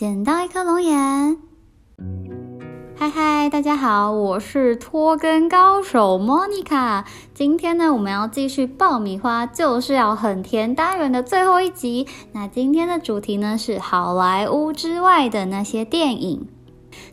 捡到一颗龙眼。嗨嗨，大家好，我是拖根高手莫妮卡。今天呢，我们要继续爆米花就是要很甜单元的最后一集。那今天的主题呢是好莱坞之外的那些电影。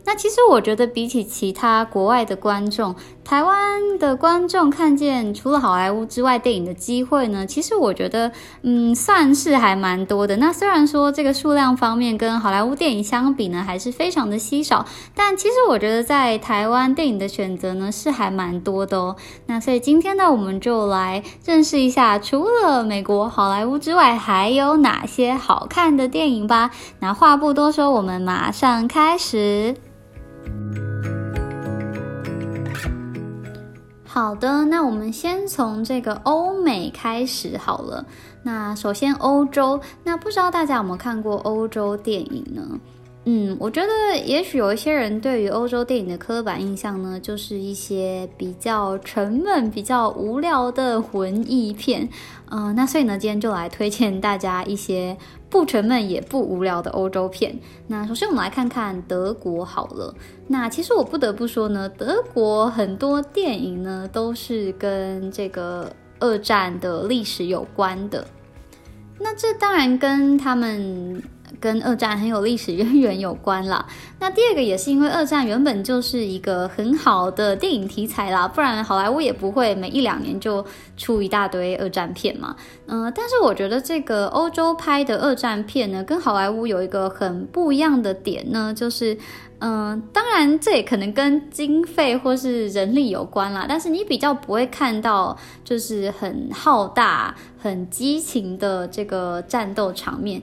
那其实我觉得，比起其他国外的观众，台湾的观众看见除了好莱坞之外电影的机会呢，其实我觉得，嗯，算是还蛮多的。那虽然说这个数量方面跟好莱坞电影相比呢，还是非常的稀少，但其实我觉得在台湾电影的选择呢，是还蛮多的哦。那所以今天呢，我们就来认识一下，除了美国好莱坞之外，还有哪些好看的电影吧。那话不多说，我们马上开始。好的，那我们先从这个欧美开始好了。那首先欧洲，那不知道大家有没有看过欧洲电影呢？嗯，我觉得也许有一些人对于欧洲电影的刻板印象呢，就是一些比较沉闷、比较无聊的文艺片。嗯，那所以呢，今天就来推荐大家一些。不沉闷也不无聊的欧洲片。那首先我们来看看德国好了。那其实我不得不说呢，德国很多电影呢都是跟这个二战的历史有关的。那这当然跟他们。跟二战很有历史渊源有关啦。那第二个也是因为二战原本就是一个很好的电影题材啦，不然好莱坞也不会每一两年就出一大堆二战片嘛。嗯，但是我觉得这个欧洲拍的二战片呢，跟好莱坞有一个很不一样的点呢，就是嗯，当然这也可能跟经费或是人力有关啦，但是你比较不会看到就是很浩大、很激情的这个战斗场面。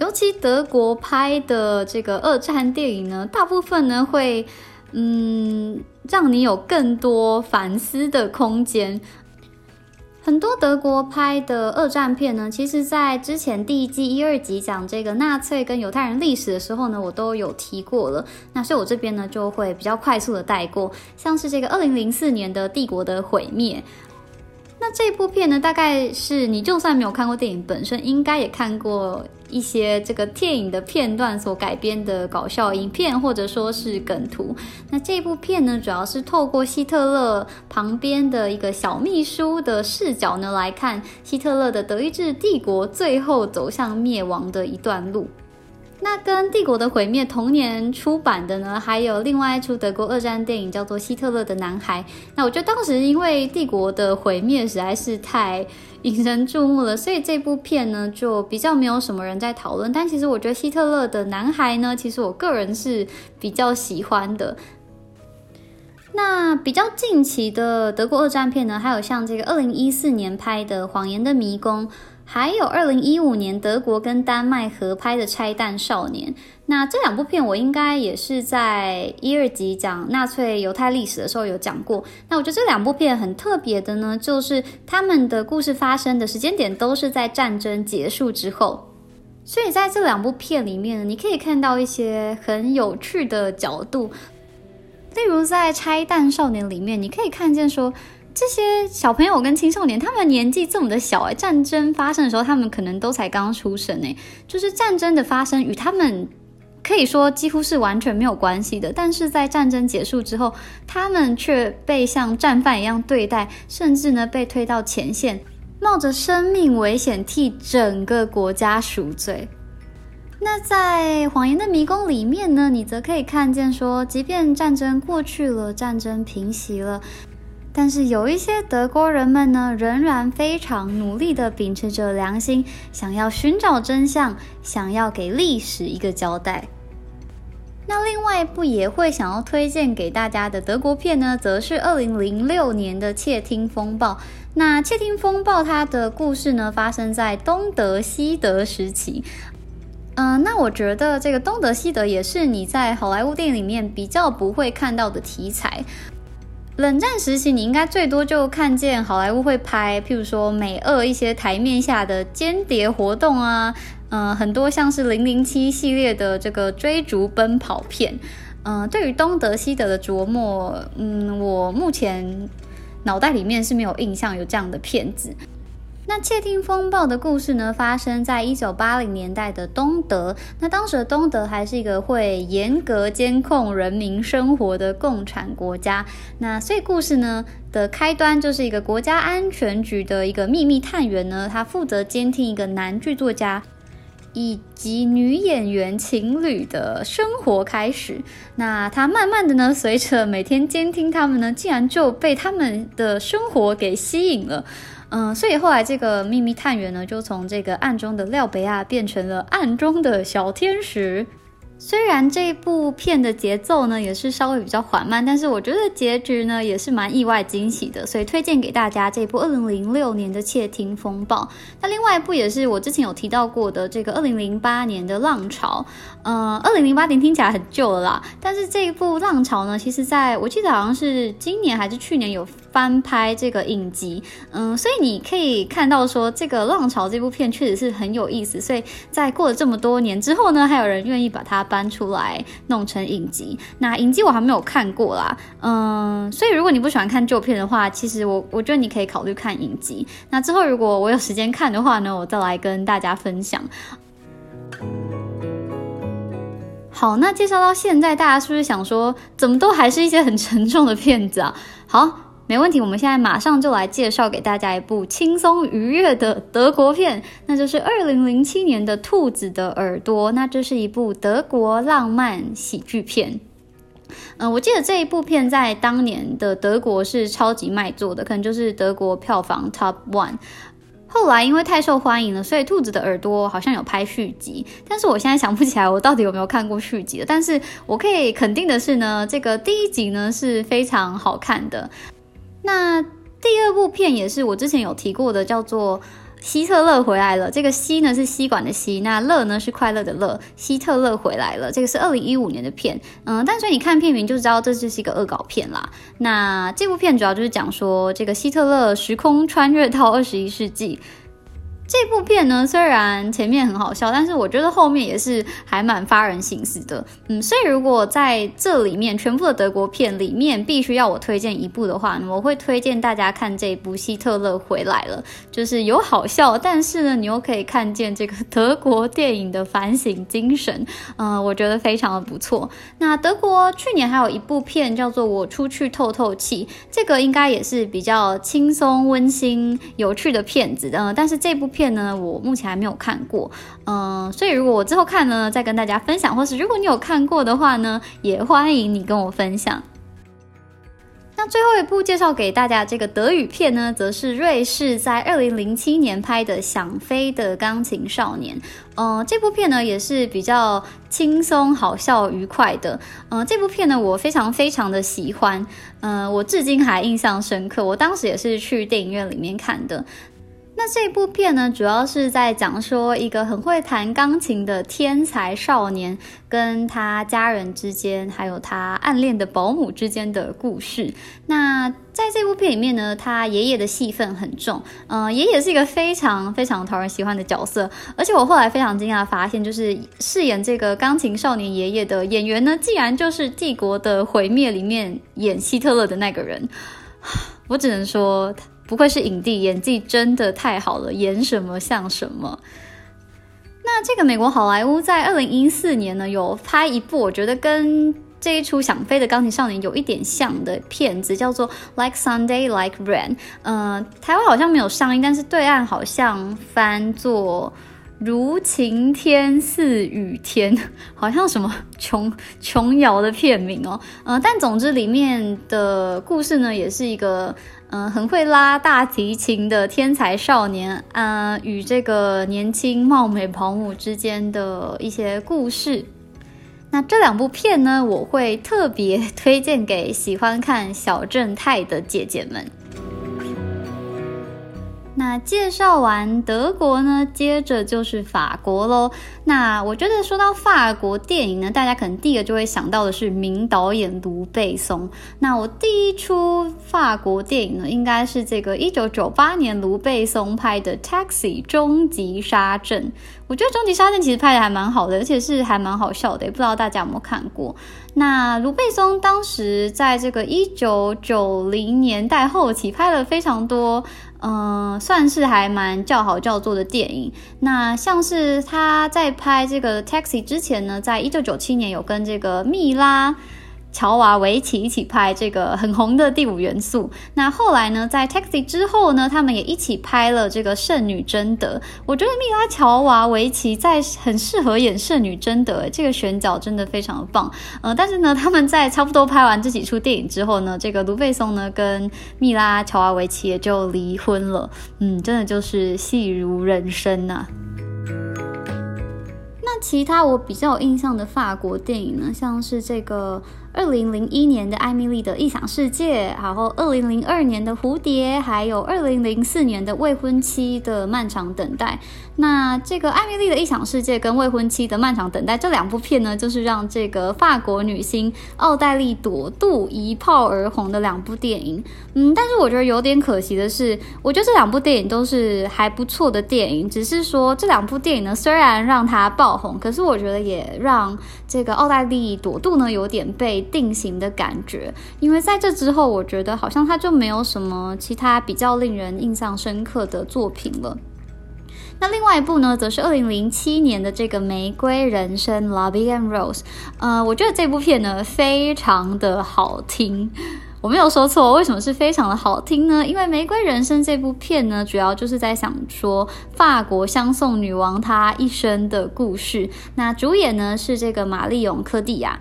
尤其德国拍的这个二战电影呢，大部分呢会，嗯，让你有更多反思的空间。很多德国拍的二战片呢，其实在之前第一季一二集讲这个纳粹跟犹太人历史的时候呢，我都有提过了。那所以我这边呢就会比较快速的带过，像是这个二零零四年的帝国的毁灭。那这部片呢，大概是你就算没有看过电影本身，应该也看过一些这个电影的片段所改编的搞笑影片，或者说是梗图。那这部片呢，主要是透过希特勒旁边的一个小秘书的视角呢，来看希特勒的德意志帝国最后走向灭亡的一段路。那跟《帝国的毁灭》同年出版的呢，还有另外一出德国二战电影，叫做《希特勒的男孩》。那我觉得当时因为《帝国的毁灭》实在是太引人注目了，所以这部片呢就比较没有什么人在讨论。但其实我觉得《希特勒的男孩》呢，其实我个人是比较喜欢的。那比较近期的德国二战片呢，还有像这个二零一四年拍的《谎言的迷宫》。还有二零一五年德国跟丹麦合拍的《拆弹少年》，那这两部片我应该也是在一二集讲纳粹犹太历史的时候有讲过。那我觉得这两部片很特别的呢，就是他们的故事发生的时间点都是在战争结束之后，所以在这两部片里面，你可以看到一些很有趣的角度，例如在《拆弹少年》里面，你可以看见说。这些小朋友跟青少年，他们年纪这么的小哎，战争发生的时候，他们可能都才刚出生哎，就是战争的发生与他们可以说几乎是完全没有关系的。但是在战争结束之后，他们却被像战犯一样对待，甚至呢被推到前线，冒着生命危险替整个国家赎罪。那在《谎言的迷宫》里面呢，你则可以看见说，即便战争过去了，战争平息了。但是有一些德国人们呢，仍然非常努力地秉持着良心，想要寻找真相，想要给历史一个交代。那另外一部也会想要推荐给大家的德国片呢，则是二零零六年的《窃听风暴》。那《窃听风暴》它的故事呢，发生在东德西德时期。嗯，那我觉得这个东德西德也是你在好莱坞电影里面比较不会看到的题材。冷战时期，你应该最多就看见好莱坞会拍，譬如说美俄一些台面下的间谍活动啊，嗯，很多像是零零七系列的这个追逐奔跑片，嗯，对于东德西德的琢磨，嗯，我目前脑袋里面是没有印象有这样的片子。那窃听风暴的故事呢，发生在一九八零年代的东德。那当时的东德还是一个会严格监控人民生活的共产国家。那所以故事呢的开端就是一个国家安全局的一个秘密探员呢，他负责监听一个男剧作家以及女演员情侣的生活开始。那他慢慢的呢，随着每天监听他们呢，竟然就被他们的生活给吸引了。嗯，所以后来这个秘密探员呢，就从这个暗中的廖北亚变成了暗中的小天使。虽然这部片的节奏呢也是稍微比较缓慢，但是我觉得结局呢也是蛮意外惊喜的，所以推荐给大家这部二零零六年的《窃听风暴》。那另外一部也是我之前有提到过的这个二零零八年的《浪潮》。嗯，二零零八年听起来很旧了啦，但是这一部《浪潮》呢，其实在我记得好像是今年还是去年有翻拍这个影集。嗯，所以你可以看到说这个《浪潮》这部片确实是很有意思，所以在过了这么多年之后呢，还有人愿意把它。搬出来弄成影集，那影集我还没有看过啦，嗯，所以如果你不喜欢看旧片的话，其实我我觉得你可以考虑看影集。那之后如果我有时间看的话呢，我再来跟大家分享。好，那介绍到现在，大家是不是想说，怎么都还是一些很沉重的片子啊？好。没问题，我们现在马上就来介绍给大家一部轻松愉悦的德国片，那就是二零零七年的《兔子的耳朵》。那这是一部德国浪漫喜剧片。嗯，我记得这一部片在当年的德国是超级卖座的，可能就是德国票房 top one。后来因为太受欢迎了，所以《兔子的耳朵》好像有拍续集，但是我现在想不起来我到底有没有看过续集了。但是我可以肯定的是呢，这个第一集呢是非常好看的。那第二部片也是我之前有提过的，叫做《希特勒回来了》。这个“希”呢是吸管的“吸”，那“乐”呢是快乐的“乐”。希特勒回来了，这个是二零一五年的片。嗯，但是你看片名就知道这就是一个恶搞片啦。那这部片主要就是讲说，这个希特勒时空穿越到二十一世纪。这部片呢，虽然前面很好笑，但是我觉得后面也是还蛮发人深思的。嗯，所以如果在这里面全部的德国片里面必须要我推荐一部的话，我会推荐大家看这部《希特勒回来了》，就是有好笑，但是呢，你又可以看见这个德国电影的反省精神。嗯，我觉得非常的不错。那德国去年还有一部片叫做《我出去透透气》，这个应该也是比较轻松、温馨、有趣的片子。嗯，但是这部片。片呢，我目前还没有看过，嗯，所以如果我之后看呢，再跟大家分享，或是如果你有看过的话呢，也欢迎你跟我分享。那最后一部介绍给大家这个德语片呢，则是瑞士在二零零七年拍的《想飞的钢琴少年》。嗯，这部片呢也是比较轻松、好笑、愉快的。嗯，这部片呢我非常非常的喜欢，嗯，我至今还印象深刻。我当时也是去电影院里面看的。那这部片呢，主要是在讲说一个很会弹钢琴的天才少年，跟他家人之间，还有他暗恋的保姆之间的故事。那在这部片里面呢，他爷爷的戏份很重，嗯，爷爷是一个非常非常讨人喜欢的角色。而且我后来非常惊讶发现，就是饰演这个钢琴少年爷爷的演员呢，竟然就是《帝国的毁灭》里面演希特勒的那个人。我只能说。不愧是影帝，演技真的太好了，演什么像什么。那这个美国好莱坞在二零一四年呢，有拍一部我觉得跟这一出想飞的钢琴少年有一点像的片子，叫做《Like Sunday Like Rain》。嗯，台湾好像没有上映，但是对岸好像翻作。如晴天似雨天，好像什么 琼琼瑶的片名哦。嗯，但总之里面的故事呢，也是一个嗯很会拉大提琴的天才少年，嗯，与这个年轻貌美保姆之间的一些故事。那这两部片呢，我会特别推荐给喜欢看小正太的姐姐们。那介绍完德国呢，接着就是法国喽。那我觉得说到法国电影呢，大家可能第一个就会想到的是名导演卢贝松。那我第一出法国电影呢，应该是这个一九九八年卢贝松拍的《Taxi》终极杀阵。我觉得《终极杀阵》其实拍的还蛮好的，而且是还蛮好笑的，也不知道大家有没有看过。那卢贝松当时在这个一九九零年代后期拍了非常多。嗯，算是还蛮叫好叫座的电影。那像是他在拍这个《Taxi》之前呢，在一九九七年有跟这个蜜拉。乔瓦维奇一起拍这个很红的《第五元素》。那后来呢，在《Taxi》之后呢，他们也一起拍了这个《圣女贞德》。我觉得蜜拉乔瓦维奇在很适合演圣女贞德，这个选角真的非常的棒。呃，但是呢，他们在差不多拍完这几出电影之后呢，这个卢贝松呢跟蜜拉乔瓦维奇也就离婚了。嗯，真的就是戏如人生呐。那其他我比较有印象的法国电影呢，像是这个。二零零一年的《艾米丽的异想世界》，然后二零零二年的《蝴蝶》，还有二零零四年的《未婚妻的漫长等待》。那这个《艾米丽的异想世界》跟《未婚妻的漫长等待》这两部片呢，就是让这个法国女星奥黛丽朵杜一炮而红的两部电影。嗯，但是我觉得有点可惜的是，我觉得这两部电影都是还不错的电影，只是说这两部电影呢，虽然让它爆红，可是我觉得也让这个奥黛丽朵杜呢有点被。定型的感觉，因为在这之后，我觉得好像他就没有什么其他比较令人印象深刻的作品了。那另外一部呢，则是二零零七年的这个《玫瑰人生》（Lobby and Rose）。呃，我觉得这部片呢非常的好听，我没有说错。为什么是非常的好听呢？因为《玫瑰人生》这部片呢，主要就是在想说法国相送女王她一生的故事。那主演呢是这个玛丽永科蒂亚。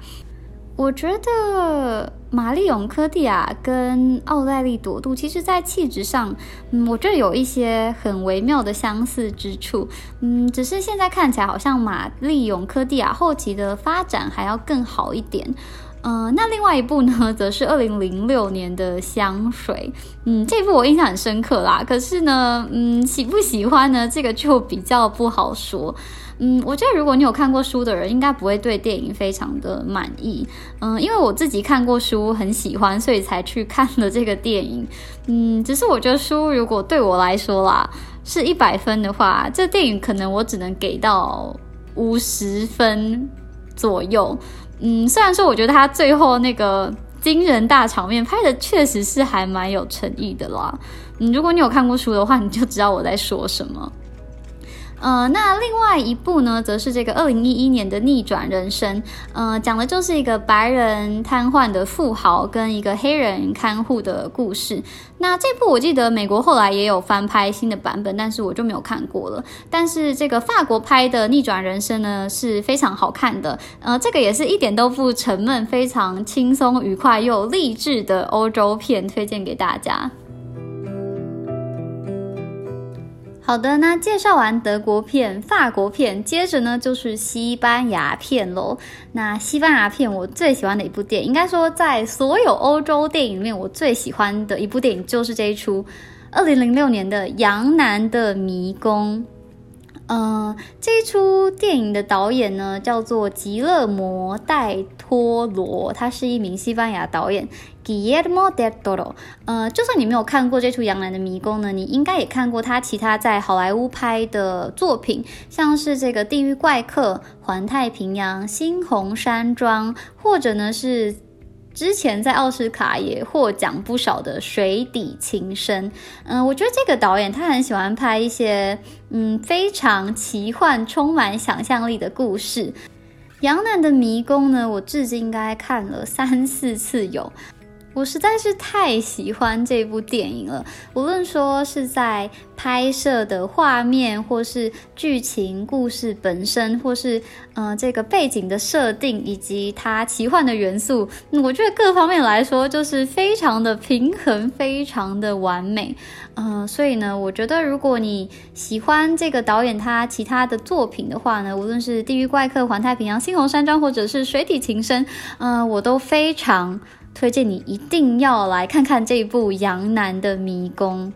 我觉得玛丽永科蒂亚跟奥黛丽朵杜，其实在气质上，嗯，我这有一些很微妙的相似之处，嗯，只是现在看起来好像玛丽永科蒂亚后期的发展还要更好一点。嗯，那另外一部呢，则是二零零六年的香水，嗯，这部我印象很深刻啦。可是呢，嗯，喜不喜欢呢？这个就比较不好说。嗯，我觉得如果你有看过书的人，应该不会对电影非常的满意。嗯，因为我自己看过书，很喜欢，所以才去看了这个电影。嗯，只是我觉得书如果对我来说啦，是一百分的话，这电影可能我只能给到五十分左右。嗯，虽然说我觉得他最后那个惊人大场面拍的确实是还蛮有诚意的啦。嗯，如果你有看过书的话，你就知道我在说什么。呃，那另外一部呢，则是这个二零一一年的《逆转人生》，呃，讲的就是一个白人瘫痪的富豪跟一个黑人看护的故事。那这部我记得美国后来也有翻拍新的版本，但是我就没有看过了。但是这个法国拍的《逆转人生》呢，是非常好看的。呃，这个也是一点都不沉闷，非常轻松愉快又励志的欧洲片，推荐给大家。好的，那介绍完德国片、法国片，接着呢就是西班牙片喽。那西班牙片我最喜欢的一部电影，应该说在所有欧洲电影里面，我最喜欢的一部电影就是这一出，二零零六年的《杨楠的迷宫》。嗯，这一出电影的导演呢叫做吉勒摩·戴托罗，他是一名西班牙导演。Diego de Toro。呃，就算你没有看过这出《杨澜的迷宫》呢，你应该也看过他其他在好莱坞拍的作品，像是这个《地狱怪客》《环太平洋》《猩红山庄》，或者呢是。之前在奥斯卡也获奖不少的《水底情深》，嗯，我觉得这个导演他很喜欢拍一些嗯非常奇幻、充满想象力的故事。杨楠的迷宫呢，我至今应该看了三四次有。我实在是太喜欢这部电影了，无论说是在拍摄的画面，或是剧情故事本身，或是呃这个背景的设定，以及它奇幻的元素，我觉得各方面来说就是非常的平衡，非常的完美。嗯，所以呢，我觉得如果你喜欢这个导演他其他的作品的话呢，无论是《地狱怪客》《环太平洋》《猩红山庄》或者是《水底情深》，嗯，我都非常。推荐你一定要来看看这部《杨楠的迷宫》。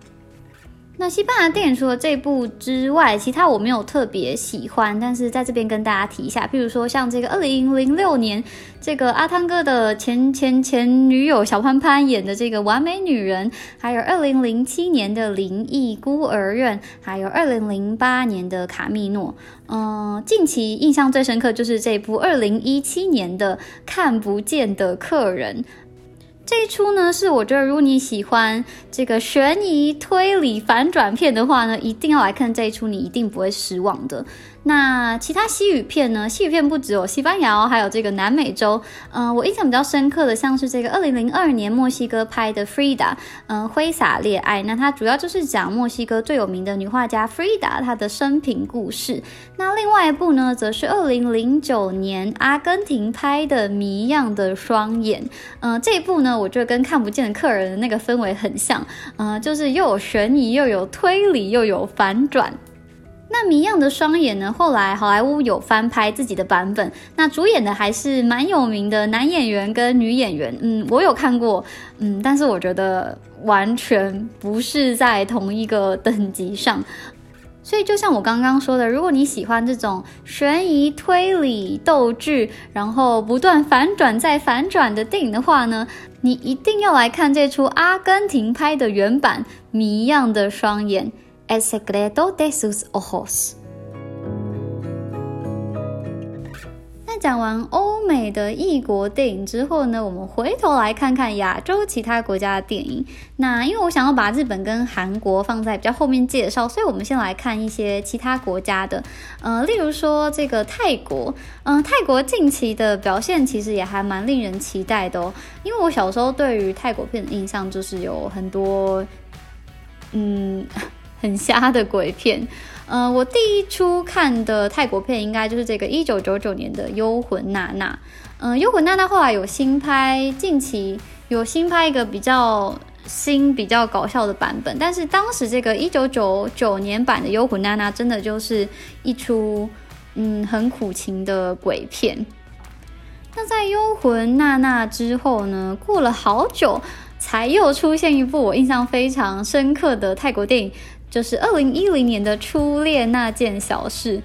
那西班牙电影除了这部之外，其他我没有特别喜欢，但是在这边跟大家提一下，譬如说像这个二零零六年这个阿汤哥的前前前女友小潘潘演的这个《完美女人》，还有二零零七年的《灵异孤儿院》，还有二零零八年的《卡密诺》。嗯，近期印象最深刻就是这部二零一七年的《看不见的客人》。这一出呢，是我觉得如果你喜欢这个悬疑推理反转片的话呢，一定要来看这一出，你一定不会失望的。那其他西语片呢？西语片不只有西班牙，还有这个南美洲。嗯，我印象比较深刻的，像是这个二零零二年墨西哥拍的《Frida》，嗯，挥洒恋爱。那它主要就是讲墨西哥最有名的女画家 Frida 她的生平故事。那另外一部呢，则是二零零九年阿根廷拍的《谜样的双眼》。嗯，这一部呢，我觉得跟《看不见的客人》的那个氛围很像。嗯，就是又有悬疑，又有推理，又有反转。那谜样的双眼呢？后来好莱坞有翻拍自己的版本，那主演的还是蛮有名的男演员跟女演员。嗯，我有看过，嗯，但是我觉得完全不是在同一个等级上。所以就像我刚刚说的，如果你喜欢这种悬疑推理斗剧，然后不断反转再反转的电影的话呢，你一定要来看这出阿根廷拍的原版《谜样的双眼》。El secreto de sus ojos。那讲完欧美的异国电影之后呢，我们回头来看看亚洲其他国家的电影。那因为我想要把日本跟韩国放在比较后面介绍，所以我们先来看一些其他国家的。呃，例如说这个泰国，嗯，泰国近期的表现其实也还蛮令人期待的哦。因为我小时候对于泰国片的印象就是有很多，嗯。很瞎的鬼片，呃，我第一出看的泰国片应该就是这个一九九九年的《幽魂娜娜》。嗯，《幽魂娜娜》后来有新拍，近期有新拍一个比较新、比较搞笑的版本。但是当时这个一九九九年版的《幽魂娜娜》真的就是一出嗯很苦情的鬼片。那在《幽魂娜娜》之后呢，过了好久才又出现一部我印象非常深刻的泰国电影。就是二零一零年的初恋那件小事，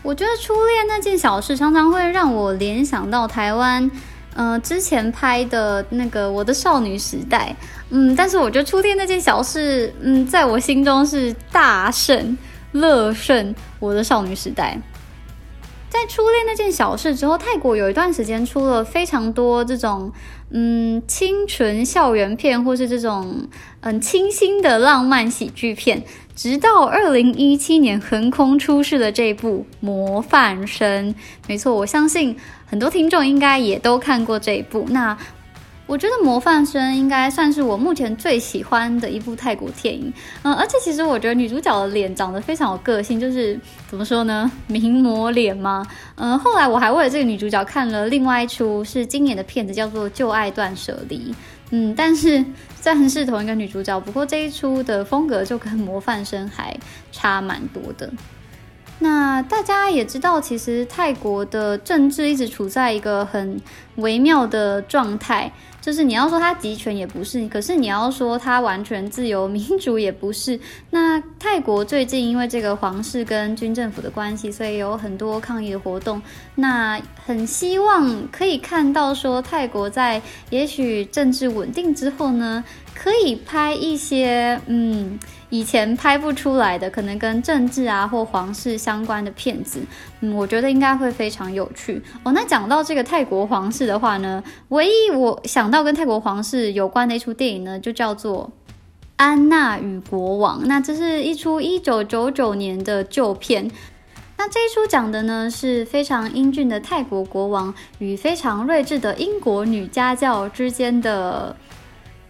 我觉得初恋那件小事常常会让我联想到台湾，呃，之前拍的那个我的少女时代，嗯，但是我觉得初恋那件小事，嗯，在我心中是大胜乐胜我的少女时代。在初恋那件小事之后，泰国有一段时间出了非常多这种。嗯，清纯校园片，或是这种嗯清新的浪漫喜剧片，直到二零一七年横空出世的这部《模范生》。没错，我相信很多听众应该也都看过这一部。那。我觉得《模范生》应该算是我目前最喜欢的一部泰国电影，嗯，而且其实我觉得女主角的脸长得非常有个性，就是怎么说呢，名模脸吗？嗯，后来我还为了这个女主角看了另外一出是今年的片子，叫做《旧爱断舍离》，嗯，但是虽然是同一个女主角，不过这一出的风格就跟《模范生》还差蛮多的。那大家也知道，其实泰国的政治一直处在一个很微妙的状态。就是你要说它集权也不是，可是你要说它完全自由民主也不是。那泰国最近因为这个皇室跟军政府的关系，所以有很多抗议的活动。那很希望可以看到说泰国在也许政治稳定之后呢，可以拍一些嗯。以前拍不出来的，可能跟政治啊或皇室相关的片子，嗯，我觉得应该会非常有趣哦。那讲到这个泰国皇室的话呢，唯一我想到跟泰国皇室有关的一出电影呢，就叫做《安娜与国王》。那这是一出一九九九年的旧片。那这一出讲的呢，是非常英俊的泰国国王与非常睿智的英国女家教之间的。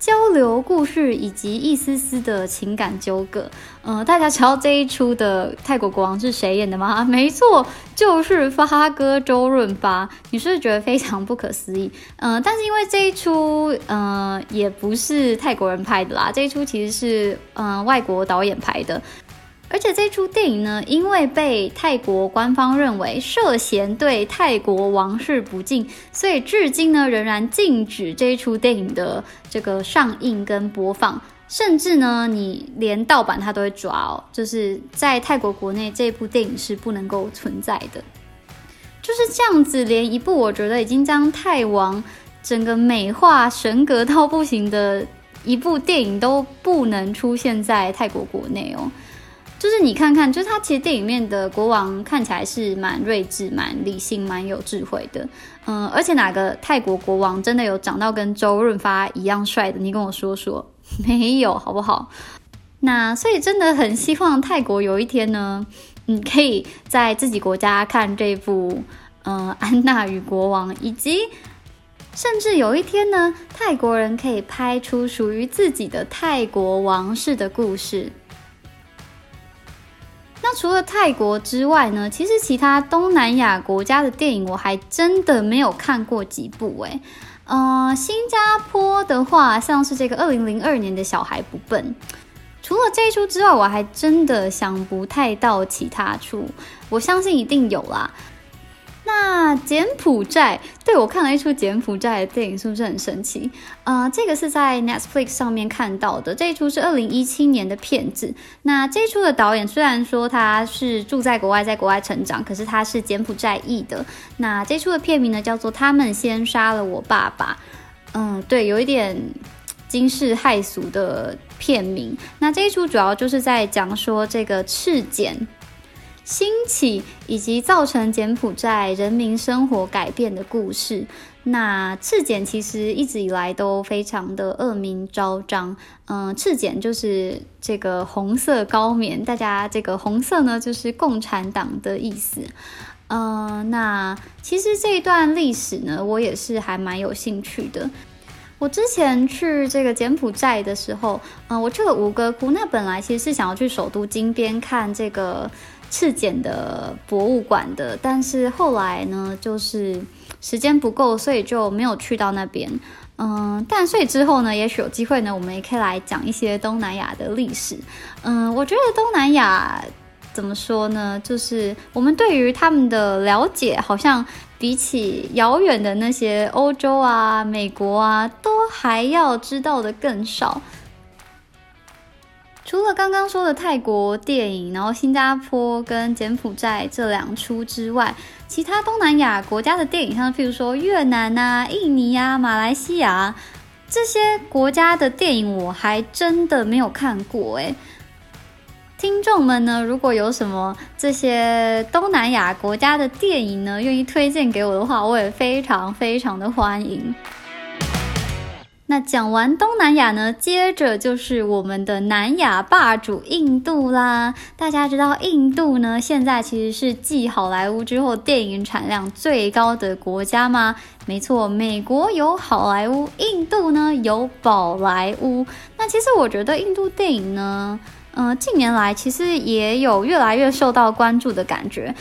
交流故事以及一丝丝的情感纠葛，嗯，大家知道这一出的泰国国王是谁演的吗？没错，就是发哥周润发。你是不是觉得非常不可思议？嗯，但是因为这一出，嗯，也不是泰国人拍的啦，这一出其实是嗯外国导演拍的。而且这出电影呢，因为被泰国官方认为涉嫌对泰国王室不敬，所以至今呢仍然禁止这一出电影的这个上映跟播放，甚至呢你连盗版它都会抓哦，就是在泰国国内这部电影是不能够存在的。就是这样子，连一部我觉得已经将泰王整个美化神格到不行的一部电影都不能出现在泰国国内哦。就是你看看，就是他其实电影里面的国王看起来是蛮睿智、蛮理性、蛮有智慧的。嗯，而且哪个泰国国王真的有长到跟周润发一样帅的？你跟我说说，没有好不好？那所以真的很希望泰国有一天呢，嗯，可以在自己国家看这部嗯《安娜与国王》，以及甚至有一天呢，泰国人可以拍出属于自己的泰国王室的故事。除了泰国之外呢？其实其他东南亚国家的电影我还真的没有看过几部诶。呃，新加坡的话，像是这个二零零二年的小孩不笨。除了这一出之外，我还真的想不太到其他出。我相信一定有啦。那柬埔寨，对我看了一出柬埔寨的电影，是不是很神奇？呃，这个是在 Netflix 上面看到的，这一出是二零一七年的片子。那这一出的导演虽然说他是住在国外，在国外成长，可是他是柬埔寨裔的。那这出的片名呢，叫做《他们先杀了我爸爸》。嗯，对，有一点惊世骇俗的片名。那这一出主要就是在讲说这个赤柬。兴起以及造成柬埔寨人民生活改变的故事。那赤柬其实一直以来都非常的恶名昭彰。嗯，赤柬就是这个红色高棉，大家这个红色呢就是共产党的意思。嗯，那其实这一段历史呢，我也是还蛮有兴趣的。我之前去这个柬埔寨的时候，嗯，我去了吴哥窟。那本来其实是想要去首都金边看这个。赤柬的博物馆的，但是后来呢，就是时间不够，所以就没有去到那边。嗯，但所以之后呢，也许有机会呢，我们也可以来讲一些东南亚的历史。嗯，我觉得东南亚怎么说呢？就是我们对于他们的了解，好像比起遥远的那些欧洲啊、美国啊，都还要知道的更少。除了刚刚说的泰国电影，然后新加坡跟柬埔寨这两出之外，其他东南亚国家的电影，像譬如说越南啊、印尼啊、马来西亚这些国家的电影，我还真的没有看过诶。听众们呢，如果有什么这些东南亚国家的电影呢，愿意推荐给我的话，我也非常非常的欢迎。那讲完东南亚呢，接着就是我们的南亚霸主印度啦。大家知道印度呢，现在其实是继好莱坞之后电影产量最高的国家吗？没错，美国有好莱坞，印度呢有宝莱坞。那其实我觉得印度电影呢，嗯，近年来其实也有越来越受到关注的感觉。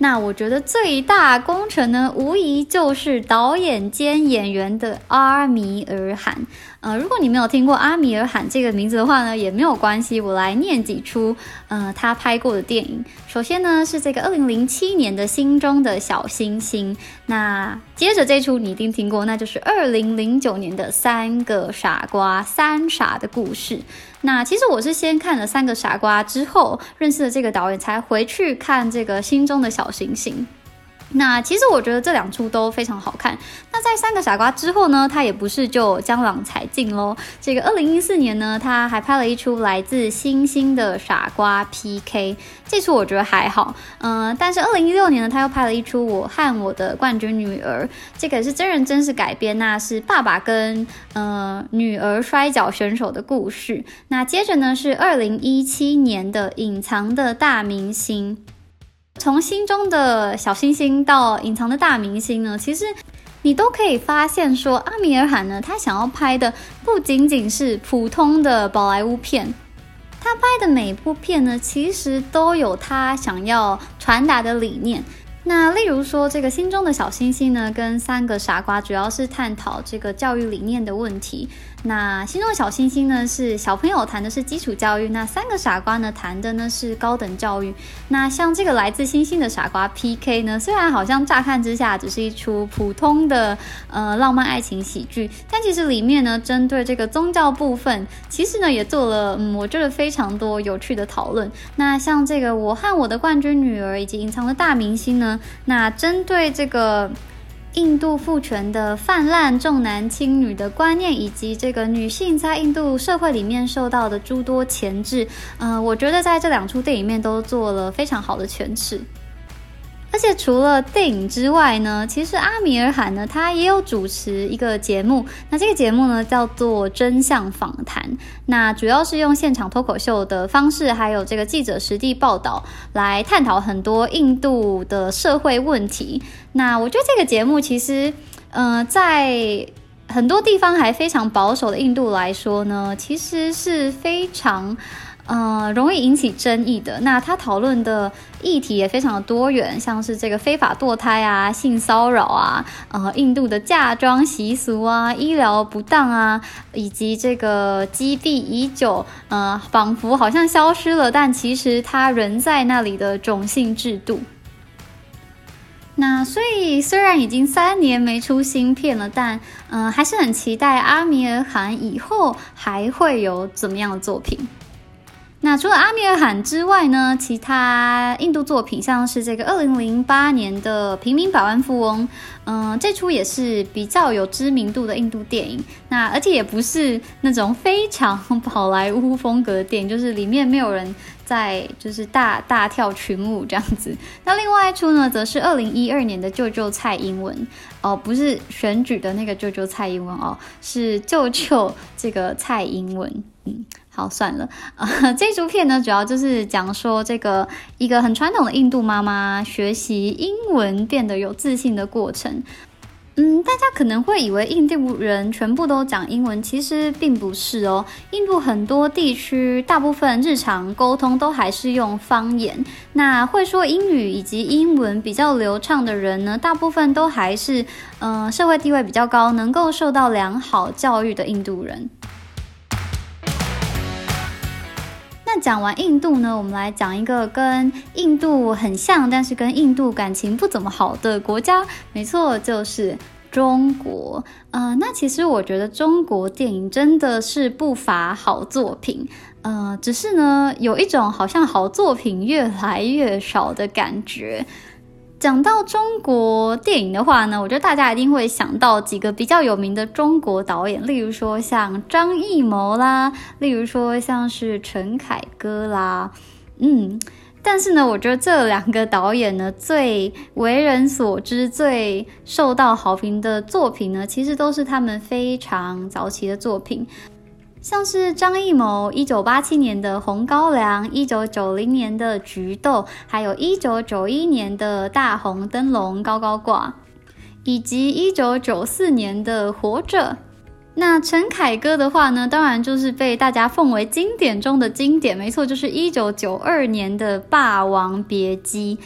那我觉得最大功臣呢，无疑就是导演兼演员的阿米尔汗。呃，如果你没有听过阿米尔汗这个名字的话呢，也没有关系，我来念几出呃他拍过的电影。首先呢是这个二零零七年的《心中的小星星》，那接着这出你一定听过，那就是二零零九年的《三个傻瓜三傻的故事》。那其实我是先看了《三个傻瓜》之后，认识了这个导演，才回去看这个《心中的小星星》。那其实我觉得这两出都非常好看。那在《三个傻瓜》之后呢，他也不是就江郎才尽喽。这个二零一四年呢，他还拍了一出《来自星星的傻瓜 PK》，这出我觉得还好。嗯，但是二零一六年呢，他又拍了一出《我和我的冠军女儿》，这个是真人真事改编，那是爸爸跟呃女儿摔跤选手的故事。那接着呢是二零一七年的《隐藏的大明星》。从心中的小星星到隐藏的大明星呢，其实你都可以发现说，阿米尔汗呢，他想要拍的不仅仅是普通的宝莱坞片，他拍的每部片呢，其实都有他想要传达的理念。那例如说，这个心中的小星星呢，跟三个傻瓜主要是探讨这个教育理念的问题。那心中的小星星呢，是小朋友谈的是基础教育；那三个傻瓜呢，谈的呢是高等教育。那像这个来自星星的傻瓜 PK 呢，虽然好像乍看之下只是一出普通的呃浪漫爱情喜剧，但其实里面呢，针对这个宗教部分，其实呢也做了嗯，我觉得非常多有趣的讨论。那像这个我和我的冠军女儿以及隐藏的大明星呢，那针对这个。印度父权的泛滥、重男轻女的观念，以及这个女性在印度社会里面受到的诸多钳制，嗯，我觉得在这两出电影里面都做了非常好的诠释。而且除了电影之外呢，其实阿米尔罕呢，他也有主持一个节目。那这个节目呢，叫做《真相访谈》。那主要是用现场脱口秀的方式，还有这个记者实地报道，来探讨很多印度的社会问题。那我觉得这个节目其实，呃，在很多地方还非常保守的印度来说呢，其实是非常。呃，容易引起争议的。那他讨论的议题也非常的多元，像是这个非法堕胎啊、性骚扰啊、呃，印度的嫁妆习俗啊、医疗不当啊，以及这个积弊已久，呃，仿佛好像消失了，但其实它仍在那里的种姓制度。那所以虽然已经三年没出新片了，但嗯，还是很期待阿米尔汗以后还会有怎么样的作品。那除了阿米尔汗之外呢？其他印度作品像是这个二零零八年的《平民百万富翁》，嗯，这出也是比较有知名度的印度电影。那而且也不是那种非常宝莱坞风格的电影，就是里面没有人在就是大大跳群舞这样子。那另外一出呢，则是二零一二年的《舅舅蔡英文》哦，不是选举的那个舅舅蔡英文哦，是舅舅这个蔡英文，嗯。好，算了啊。这组片呢，主要就是讲说这个一个很传统的印度妈妈学习英文变得有自信的过程。嗯，大家可能会以为印度人全部都讲英文，其实并不是哦。印度很多地区，大部分日常沟通都还是用方言。那会说英语以及英文比较流畅的人呢，大部分都还是嗯社会地位比较高，能够受到良好教育的印度人。那讲完印度呢，我们来讲一个跟印度很像，但是跟印度感情不怎么好的国家。没错，就是中国。呃，那其实我觉得中国电影真的是不乏好作品，呃，只是呢，有一种好像好作品越来越少的感觉。讲到中国电影的话呢，我觉得大家一定会想到几个比较有名的中国导演，例如说像张艺谋啦，例如说像是陈凯歌啦，嗯，但是呢，我觉得这两个导演呢，最为人所知、最受到好评的作品呢，其实都是他们非常早期的作品。像是张艺谋一九八七年的《红高粱》，一九九零年的《菊豆》，还有一九九一年的大红灯笼高高挂，以及一九九四年的《活着》。那陈凯歌的话呢，当然就是被大家奉为经典中的经典，没错，就是一九九二年的《霸王别姬》。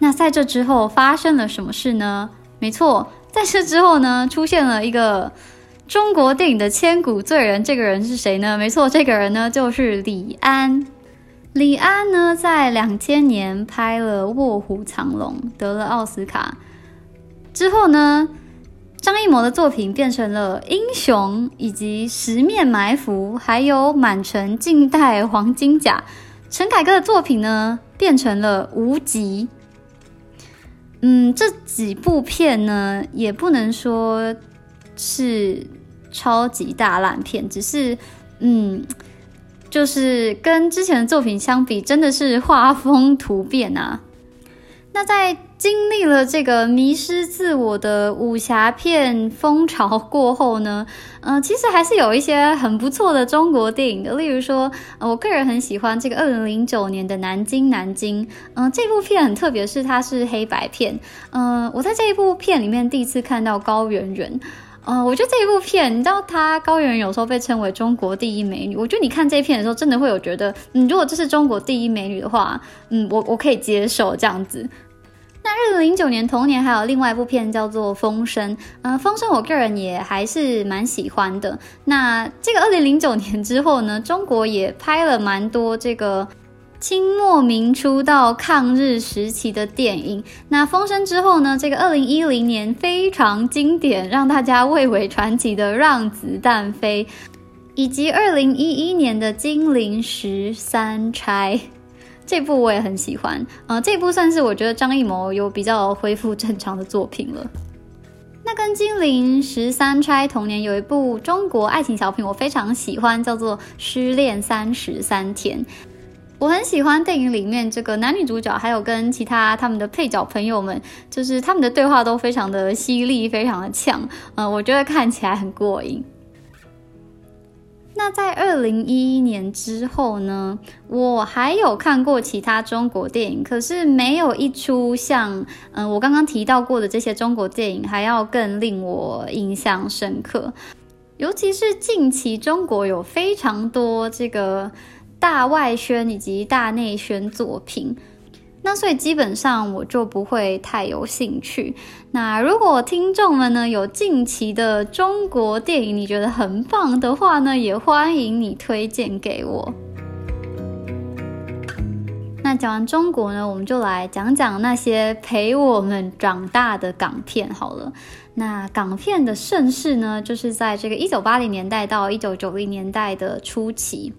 那在这之后发生了什么事呢？没错，在这之后呢，出现了一个。中国电影的千古罪人，这个人是谁呢？没错，这个人呢就是李安。李安呢在两千年拍了《卧虎藏龙》，得了奥斯卡。之后呢，张艺谋的作品变成了《英雄》，以及《十面埋伏》，还有《满城尽带黄金甲》。陈凯歌的作品呢变成了《无极》。嗯，这几部片呢也不能说是。超级大烂片，只是，嗯，就是跟之前的作品相比，真的是画风突变啊。那在经历了这个迷失自我的武侠片风潮过后呢，嗯，其实还是有一些很不错的中国电影的，例如说，我个人很喜欢这个二零零九年的《南京南京》，嗯，这部片很特别，是它是黑白片，嗯，我在这一部片里面第一次看到高圆圆。呃，我觉得这一部片，你知道，她高原有时候被称为中国第一美女。我觉得你看这一片的时候，真的会有觉得，嗯，如果这是中国第一美女的话，嗯，我我可以接受这样子。那二零零九年同年还有另外一部片叫做《风声》，呃，《风声》我个人也还是蛮喜欢的。那这个二零零九年之后呢，中国也拍了蛮多这个。清末明初到抗日时期的电影，那《风声》之后呢？这个二零一零年非常经典，让大家蔚为传奇的《让子弹飞》，以及二零一一年的《金陵十三钗》，这部我也很喜欢。呃，这部算是我觉得张艺谋有比较恢复正常的作品了。那跟金陵十三钗同年有一部中国爱情小品，我非常喜欢，叫做《失恋三十三天》。我很喜欢电影里面这个男女主角，还有跟其他他们的配角朋友们，就是他们的对话都非常的犀利，非常的呛，嗯，我觉得看起来很过瘾。那在二零一一年之后呢，我还有看过其他中国电影，可是没有一出像嗯我刚刚提到过的这些中国电影还要更令我印象深刻，尤其是近期中国有非常多这个。大外宣以及大内宣作品，那所以基本上我就不会太有兴趣。那如果听众们呢有近期的中国电影你觉得很棒的话呢，也欢迎你推荐给我。那讲完中国呢，我们就来讲讲那些陪我们长大的港片好了。那港片的盛世呢，就是在这个一九八零年代到一九九零年代的初期。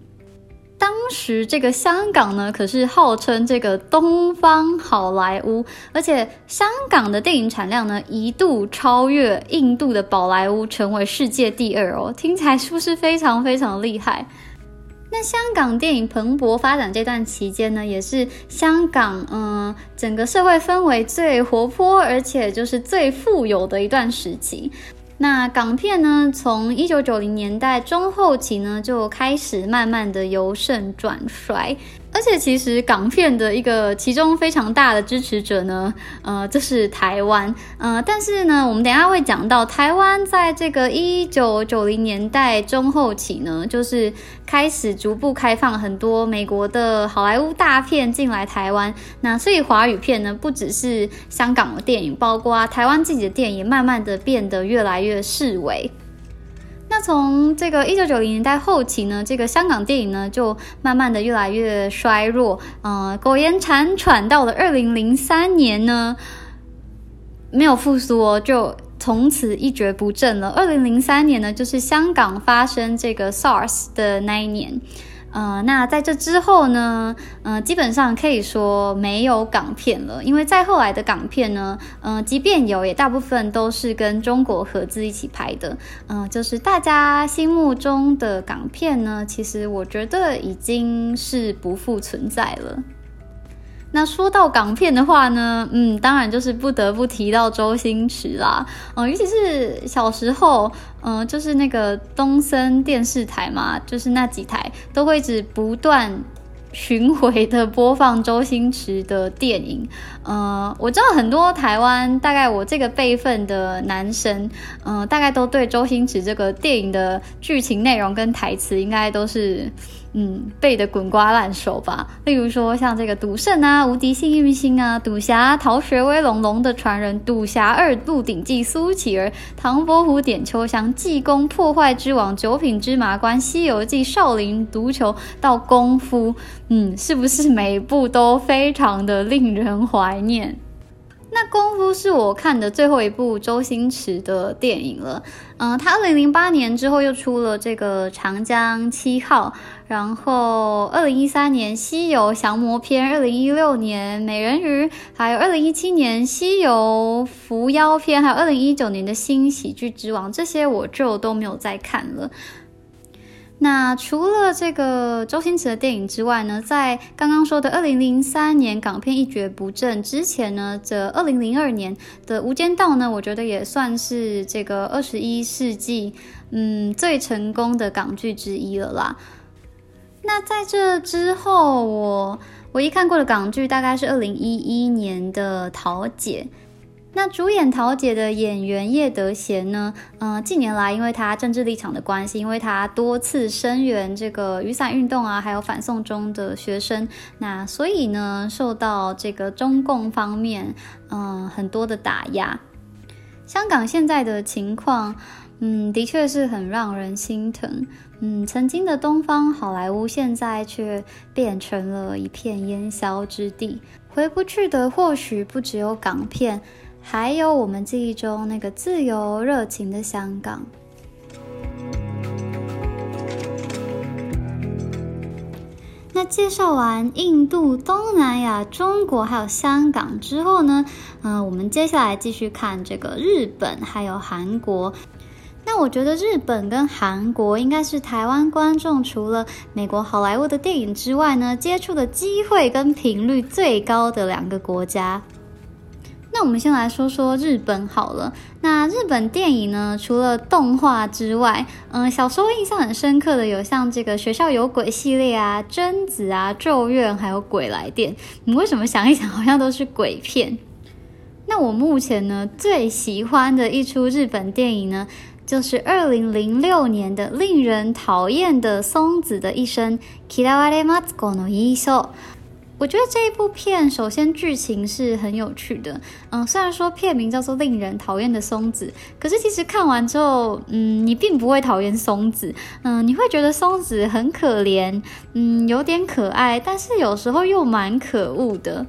当时这个香港呢，可是号称这个东方好莱坞，而且香港的电影产量呢，一度超越印度的宝莱坞，成为世界第二哦。听起来是不是非常非常厉害？那香港电影蓬勃发展这段期间呢，也是香港嗯整个社会氛围最活泼，而且就是最富有的一段时期。那港片呢，从一九九零年代中后期呢，就开始慢慢的由盛转衰。而且其实港片的一个其中非常大的支持者呢，呃，就是台湾，呃，但是呢，我们等下会讲到台湾在这个一九九零年代中后期呢，就是开始逐步开放很多美国的好莱坞大片进来台湾，那所以华语片呢，不只是香港的电影，包括台湾自己的电影，慢慢的变得越来越式微。那从这个一九九零年代后期呢，这个香港电影呢就慢慢的越来越衰弱，嗯，苟延残喘到了二零零三年呢，没有复苏哦，就从此一蹶不振了。二零零三年呢，就是香港发生这个 SARS 的那一年。呃，那在这之后呢，呃，基本上可以说没有港片了，因为再后来的港片呢，呃，即便有，也大部分都是跟中国合资一起拍的，嗯，就是大家心目中的港片呢，其实我觉得已经是不复存在了。那说到港片的话呢，嗯，当然就是不得不提到周星驰啦，嗯，尤其是小时候，嗯，就是那个东森电视台嘛，就是那几台都会一直不断。巡回的播放周星驰的电影，呃，我知道很多台湾大概我这个辈分的男生，嗯，大概都对周星驰这个电影的剧情内容跟台词应该都是，嗯，背得滚瓜烂熟吧。例如说像这个赌圣啊、无敌幸运星啊、赌侠、逃学威龙、龙的传人、赌侠二、鹿鼎记、苏乞儿、唐伯虎点秋香、济公、破坏之王、九品芝麻官、西游记、少林足球到功夫。嗯，是不是每一部都非常的令人怀念？那《功夫》是我看的最后一部周星驰的电影了。嗯，他二零零八年之后又出了这个《长江七号》，然后二零一三年《西游降魔篇》，二零一六年《美人鱼》，还有二零一七年《西游伏妖篇》，还有二零一九年的新喜剧之王，这些我就都没有再看了。那除了这个周星驰的电影之外呢，在刚刚说的二零零三年港片一蹶不振之前呢，这二零零二年的《无间道》呢，我觉得也算是这个二十一世纪嗯最成功的港剧之一了啦。那在这之后，我唯一看过的港剧大概是二零一一年的《桃姐》。那主演桃姐的演员叶德娴呢？嗯，近年来因为她政治立场的关系，因为她多次声援这个雨伞运动啊，还有反送中的学生，那所以呢，受到这个中共方面嗯很多的打压。香港现在的情况，嗯，的确是很让人心疼。嗯，曾经的东方好莱坞，现在却变成了一片烟消之地。回不去的，或许不只有港片。还有我们记忆中那个自由热情的香港。那介绍完印度、东南亚、中国还有香港之后呢，嗯，我们接下来继续看这个日本还有韩国。那我觉得日本跟韩国应该是台湾观众除了美国好莱坞的电影之外呢，接触的机会跟频率最高的两个国家。那我们先来说说日本好了。那日本电影呢，除了动画之外，嗯，小时候印象很深刻的有像这个学校有鬼系列啊、贞子啊、咒怨，还有鬼来电。你为什么想一想，好像都是鬼片？那我目前呢最喜欢的一出日本电影呢，就是二零零六年的令人讨厌的松子的一生。我觉得这一部片，首先剧情是很有趣的。嗯，虽然说片名叫做《令人讨厌的松子》，可是其实看完之后，嗯，你并不会讨厌松子。嗯，你会觉得松子很可怜，嗯，有点可爱，但是有时候又蛮可恶的。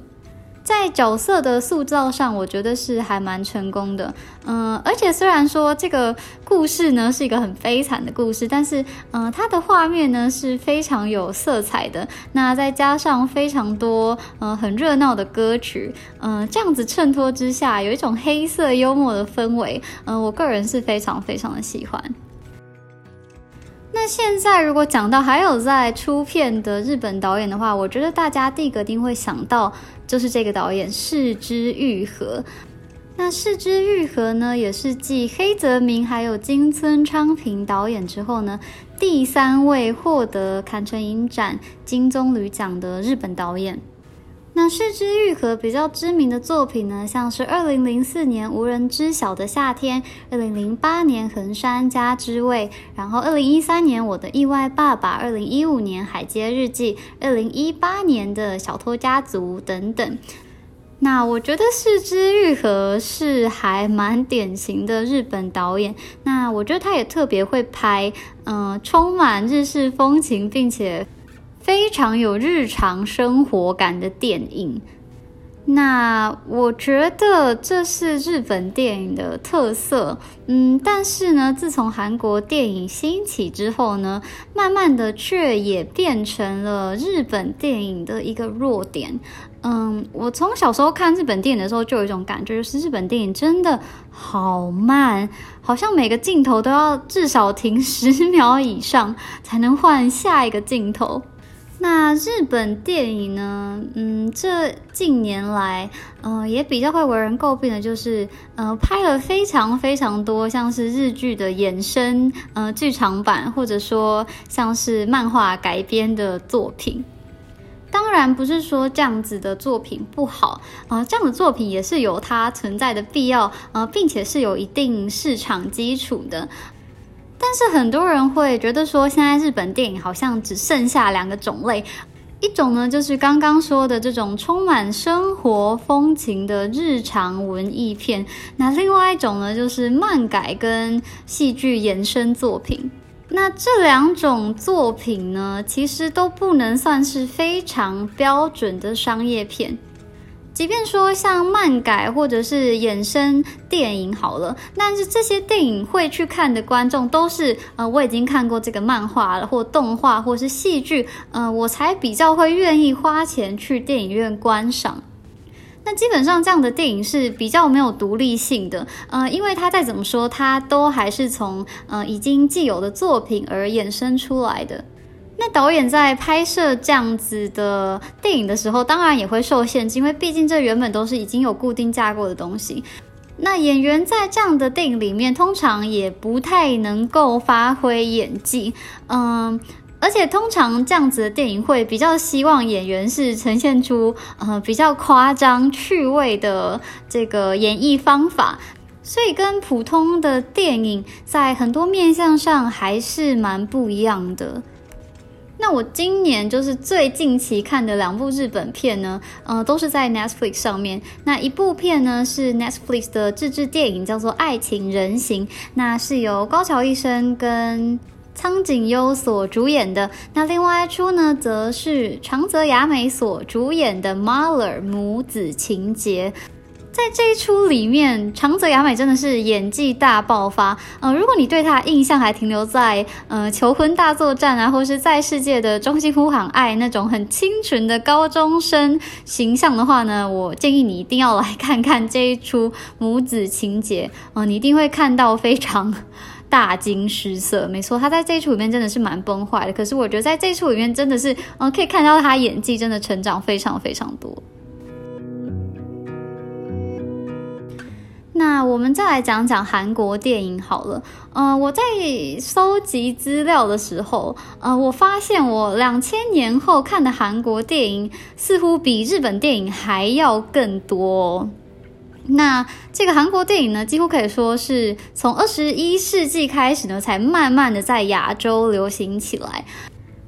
在角色的塑造上，我觉得是还蛮成功的，嗯，而且虽然说这个故事呢是一个很悲惨的故事，但是，嗯，它的画面呢是非常有色彩的，那再加上非常多，嗯，很热闹的歌曲，嗯，这样子衬托之下，有一种黑色幽默的氛围，嗯，我个人是非常非常的喜欢。那现在如果讲到还有在出片的日本导演的话，我觉得大家第一个一定会想到就是这个导演市之愈合。那市之愈合呢，也是继黑泽明还有金村昌平导演之后呢，第三位获得坎城影展金棕榈奖的日本导演。那市之愈合比较知名的作品呢，像是二零零四年无人知晓的夏天，二零零八年横山家之味，然后二零一三年我的意外爸爸，二零一五年海街日记，二零一八年的小偷家族等等。那我觉得市之愈合是还蛮典型的日本导演。那我觉得他也特别会拍，嗯，充满日式风情，并且。非常有日常生活感的电影，那我觉得这是日本电影的特色。嗯，但是呢，自从韩国电影兴起之后呢，慢慢的却也变成了日本电影的一个弱点。嗯，我从小时候看日本电影的时候，就有一种感觉，就是日本电影真的好慢，好像每个镜头都要至少停十 秒以上，才能换下一个镜头。那日本电影呢？嗯，这近年来，呃，也比较会为人诟病的，就是，呃，拍了非常非常多像是日剧的衍生，呃，剧场版，或者说像是漫画改编的作品。当然，不是说这样子的作品不好，啊，这样的作品也是有它存在的必要，呃，并且是有一定市场基础的。但是很多人会觉得说，现在日本电影好像只剩下两个种类，一种呢就是刚刚说的这种充满生活风情的日常文艺片，那另外一种呢就是漫改跟戏剧延伸作品。那这两种作品呢，其实都不能算是非常标准的商业片。即便说像漫改或者是衍生电影好了，但是这些电影会去看的观众都是呃我已经看过这个漫画了，或动画，或是戏剧，呃我才比较会愿意花钱去电影院观赏。那基本上这样的电影是比较没有独立性的，呃，因为它再怎么说，它都还是从呃已经既有的作品而衍生出来的。那导演在拍摄这样子的电影的时候，当然也会受限制，因为毕竟这原本都是已经有固定架构的东西。那演员在这样的电影里面，通常也不太能够发挥演技，嗯，而且通常这样子的电影会比较希望演员是呈现出呃比较夸张趣味的这个演绎方法，所以跟普通的电影在很多面向上还是蛮不一样的。那我今年就是最近期看的两部日本片呢，呃，都是在 Netflix 上面。那一部片呢是 Netflix 的自制电影，叫做《爱情人形》，那是由高桥一生跟苍井优所主演的。那另外一出呢，则是长泽雅美所主演的《Mother》母子情节。在这一出里面，长泽雅美真的是演技大爆发。呃，如果你对她印象还停留在呃求婚大作战啊，或是在世界的中心呼喊爱那种很清纯的高中生形象的话呢，我建议你一定要来看看这一出母子情节。呃，你一定会看到非常大惊失色。没错，他在这一出里面真的是蛮崩坏的。可是我觉得在这一出里面真的是，呃，可以看到他演技真的成长非常非常多。那我们再来讲讲韩国电影好了。呃，我在搜集资料的时候，呃，我发现我两千年后看的韩国电影似乎比日本电影还要更多。那这个韩国电影呢，几乎可以说是从二十一世纪开始呢，才慢慢的在亚洲流行起来。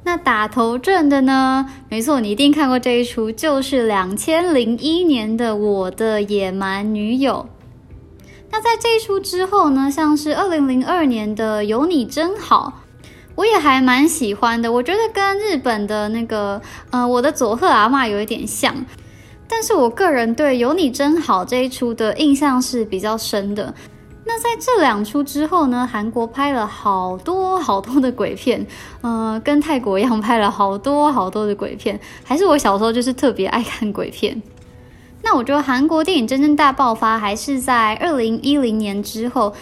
那打头阵的呢，没错，你一定看过这一出，就是两千零一年的《我的野蛮女友》。那在这一出之后呢，像是二零零二年的《有你真好》，我也还蛮喜欢的。我觉得跟日本的那个呃，我的佐贺阿嬷有一点像，但是我个人对《有你真好》这一出的印象是比较深的。那在这两出之后呢，韩国拍了好多好多的鬼片，呃，跟泰国一样拍了好多好多的鬼片。还是我小时候就是特别爱看鬼片。那我觉得韩国电影真正大爆发还是在二零一零年之后。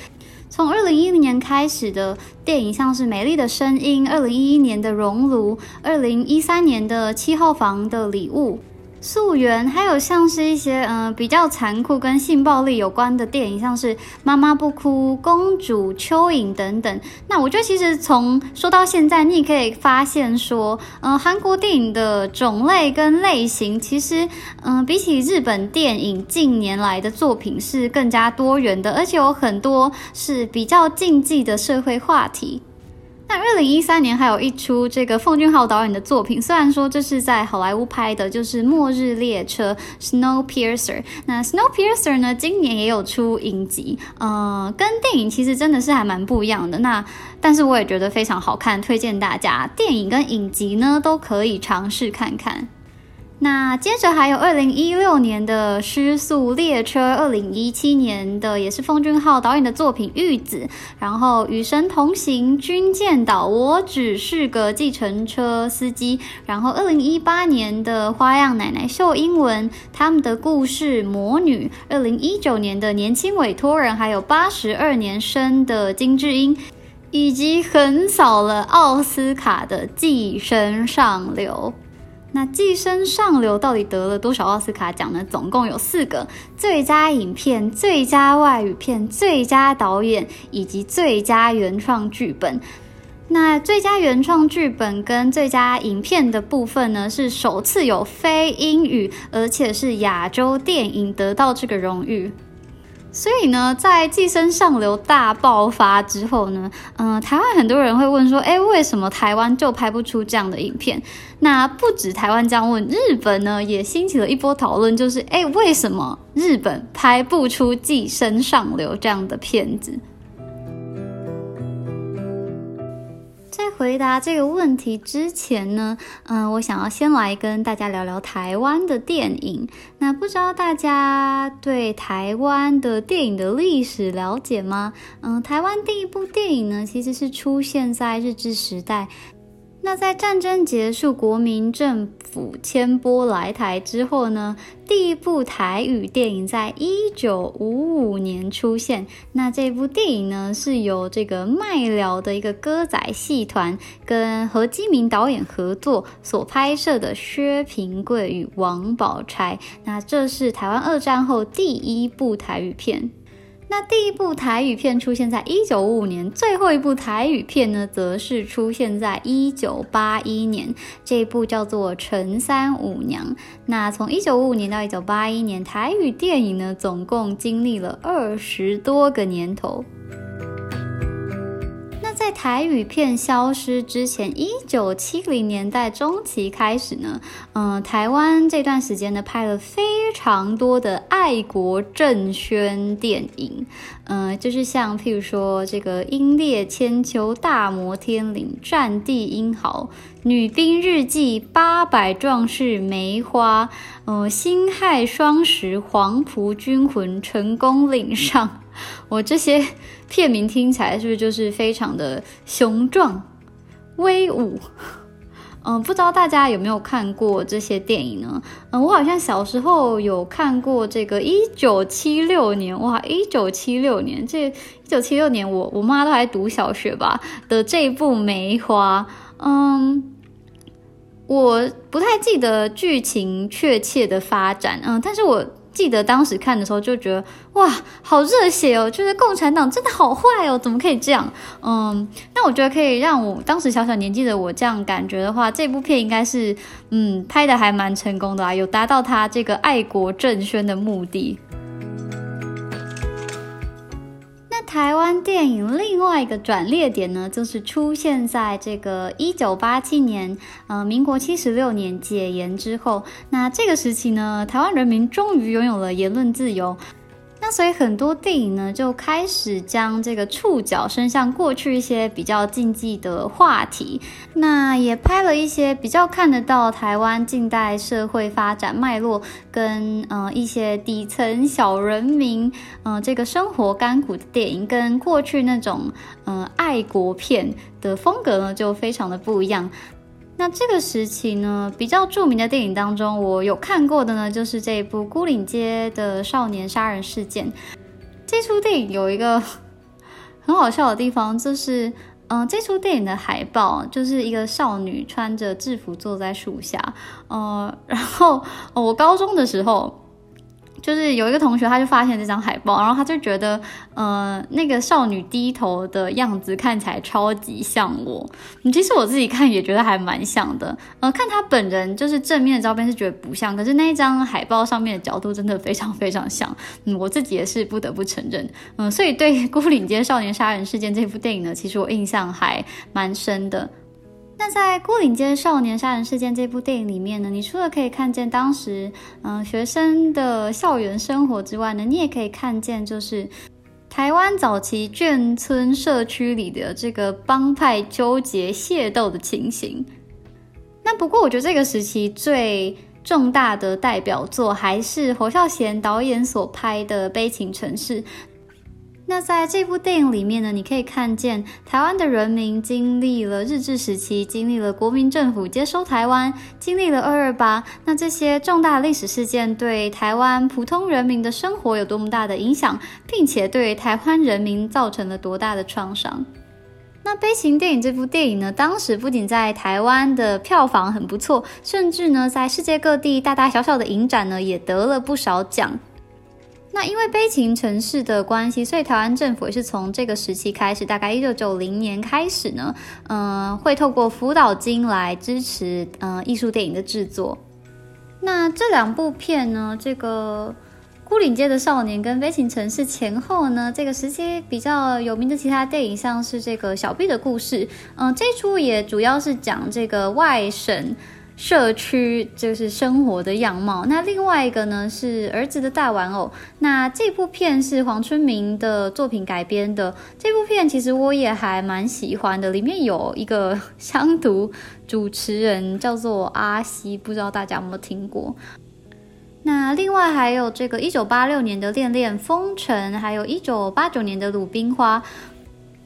从二零一零年开始的电影，像是《美丽的声音》，二零一一年的《熔炉》，二零一三年的《七号房的礼物》。溯源，还有像是一些嗯比较残酷跟性暴力有关的电影，像是《妈妈不哭》《公主》《蚯蚓》等等。那我觉得其实从说到现在，你也可以发现说，嗯，韩国电影的种类跟类型，其实嗯比起日本电影近年来的作品是更加多元的，而且有很多是比较禁忌的社会话题。那二零一三年还有一出这个奉俊昊导演的作品，虽然说这是在好莱坞拍的，就是《末日列车》（Snowpiercer）。那《Snowpiercer》呢，今年也有出影集，呃，跟电影其实真的是还蛮不一样的。那但是我也觉得非常好看，推荐大家电影跟影集呢都可以尝试看看。那接着还有二零一六年的《失速列车》，二零一七年的也是奉俊昊导演的作品《玉子》，然后《与神同行》《军舰岛》，我只是个计程车司机，然后二零一八年的《花样奶奶秀》英文，他们的故事《魔女》，二零一九年的年轻委托人，还有八十二年生的金智英，以及横扫了奥斯卡的《寄生上流》。那《寄生上流》到底得了多少奥斯卡奖呢？总共有四个：最佳影片、最佳外语片、最佳导演以及最佳原创剧本。那最佳原创剧本跟最佳影片的部分呢，是首次有非英语，而且是亚洲电影得到这个荣誉。所以呢，在《寄生上流》大爆发之后呢，嗯，台湾很多人会问说，哎，为什么台湾就拍不出这样的影片？那不止台湾这样问，日本呢也兴起了一波讨论，就是，哎，为什么日本拍不出《寄生上流》这样的片子？回答这个问题之前呢，嗯，我想要先来跟大家聊聊台湾的电影。那不知道大家对台湾的电影的历史了解吗？嗯，台湾第一部电影呢，其实是出现在日治时代。那在战争结束，国民政府迁拨来台之后呢，第一部台语电影在一九五五年出现。那这部电影呢，是由这个麦寮的一个歌仔戏团跟何基明导演合作所拍摄的《薛平贵与王宝钗》。那这是台湾二战后第一部台语片。那第一部台语片出现在一九五五年，最后一部台语片呢，则是出现在一九八一年。这一部叫做《陈三五娘》。那从一九五五年到一九八一年，台语电影呢，总共经历了二十多个年头。台语片消失之前，一九七零年代中期开始呢，嗯，台湾这段时间呢拍了非常多的爱国正宣电影，嗯，就是像譬如说这个《英烈千秋》《大摩天岭》《战地英豪》《女兵日记》《八百壮士梅花》嗯，《辛亥双十》《黄埔军魂》《成功岭上》，我这些片名听起来是不是就是非常的雄壮威武？嗯，不知道大家有没有看过这些电影呢？嗯，我好像小时候有看过这个一九七六年，哇，一九七六年，这一九七六年我我妈都还读小学吧的这一部《梅花》，嗯，我不太记得剧情确切的发展，嗯，但是我。记得当时看的时候就觉得哇，好热血哦！就是共产党真的好坏哦，怎么可以这样？嗯，那我觉得可以让我当时小小年纪的我这样感觉的话，这部片应该是嗯拍的还蛮成功的啊，有达到他这个爱国政宣的目的。台湾电影另外一个转捩点呢，就是出现在这个一九八七年，呃，民国七十六年解严之后。那这个时期呢，台湾人民终于拥有了言论自由。那所以很多电影呢就开始将这个触角伸向过去一些比较禁忌的话题，那也拍了一些比较看得到台湾近代社会发展脉络跟呃一些底层小人民嗯这个生活甘苦的电影，跟过去那种嗯爱国片的风格呢就非常的不一样。那这个时期呢，比较著名的电影当中，我有看过的呢，就是这一部《孤岭街的少年杀人事件》。这出电影有一个 很好笑的地方，就是，嗯，这出电影的海报就是一个少女穿着制服坐在树下，呃，然后我高中的时候。就是有一个同学，他就发现这张海报，然后他就觉得，呃，那个少女低头的样子看起来超级像我。其实我自己看也觉得还蛮像的。呃，看他本人就是正面的照片是觉得不像，可是那一张海报上面的角度真的非常非常像。嗯，我自己也是不得不承认。嗯，所以对《孤岭街少年杀人事件》这部电影呢，其实我印象还蛮深的。那在《孤岭街少年杀人事件》这部电影里面呢，你除了可以看见当时嗯学生的校园生活之外呢，你也可以看见就是台湾早期眷村社区里的这个帮派纠结械斗的情形。那不过我觉得这个时期最重大的代表作还是侯孝贤导演所拍的《悲情城市》。那在这部电影里面呢，你可以看见台湾的人民经历了日治时期，经历了国民政府接收台湾，经历了二二八。那这些重大历史事件对台湾普通人民的生活有多么大的影响，并且对台湾人民造成了多大的创伤？那悲情电影这部电影呢，当时不仅在台湾的票房很不错，甚至呢在世界各地大大小小的影展呢也得了不少奖。那因为悲情城市的关系，所以台湾政府也是从这个时期开始，大概一九九零年开始呢，嗯，会透过辅导金来支持嗯艺术电影的制作。那这两部片呢，这个《孤岭街的少年》跟《悲情城市》前后呢，这个时期比较有名的其他电影，像是这个《小 B 的故事》，嗯，这出也主要是讲这个外省。社区就是生活的样貌。那另外一个呢是儿子的大玩偶。那这部片是黄春明的作品改编的。这部片其实我也还蛮喜欢的，里面有一个乡土主持人叫做阿西，不知道大家有没有听过。那另外还有这个一九八六年的《恋恋风尘》，还有一九八九年的《鲁冰花》。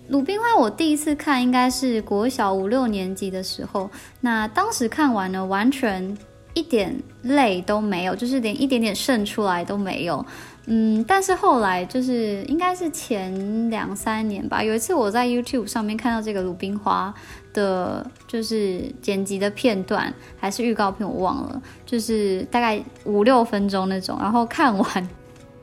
鲁冰花，我第一次看应该是国小五六年级的时候。那当时看完呢，完全一点泪都没有，就是连一点点渗出来都没有。嗯，但是后来就是应该是前两三年吧，有一次我在 YouTube 上面看到这个鲁冰花的，就是剪辑的片段还是预告片，我忘了，就是大概五六分钟那种，然后看完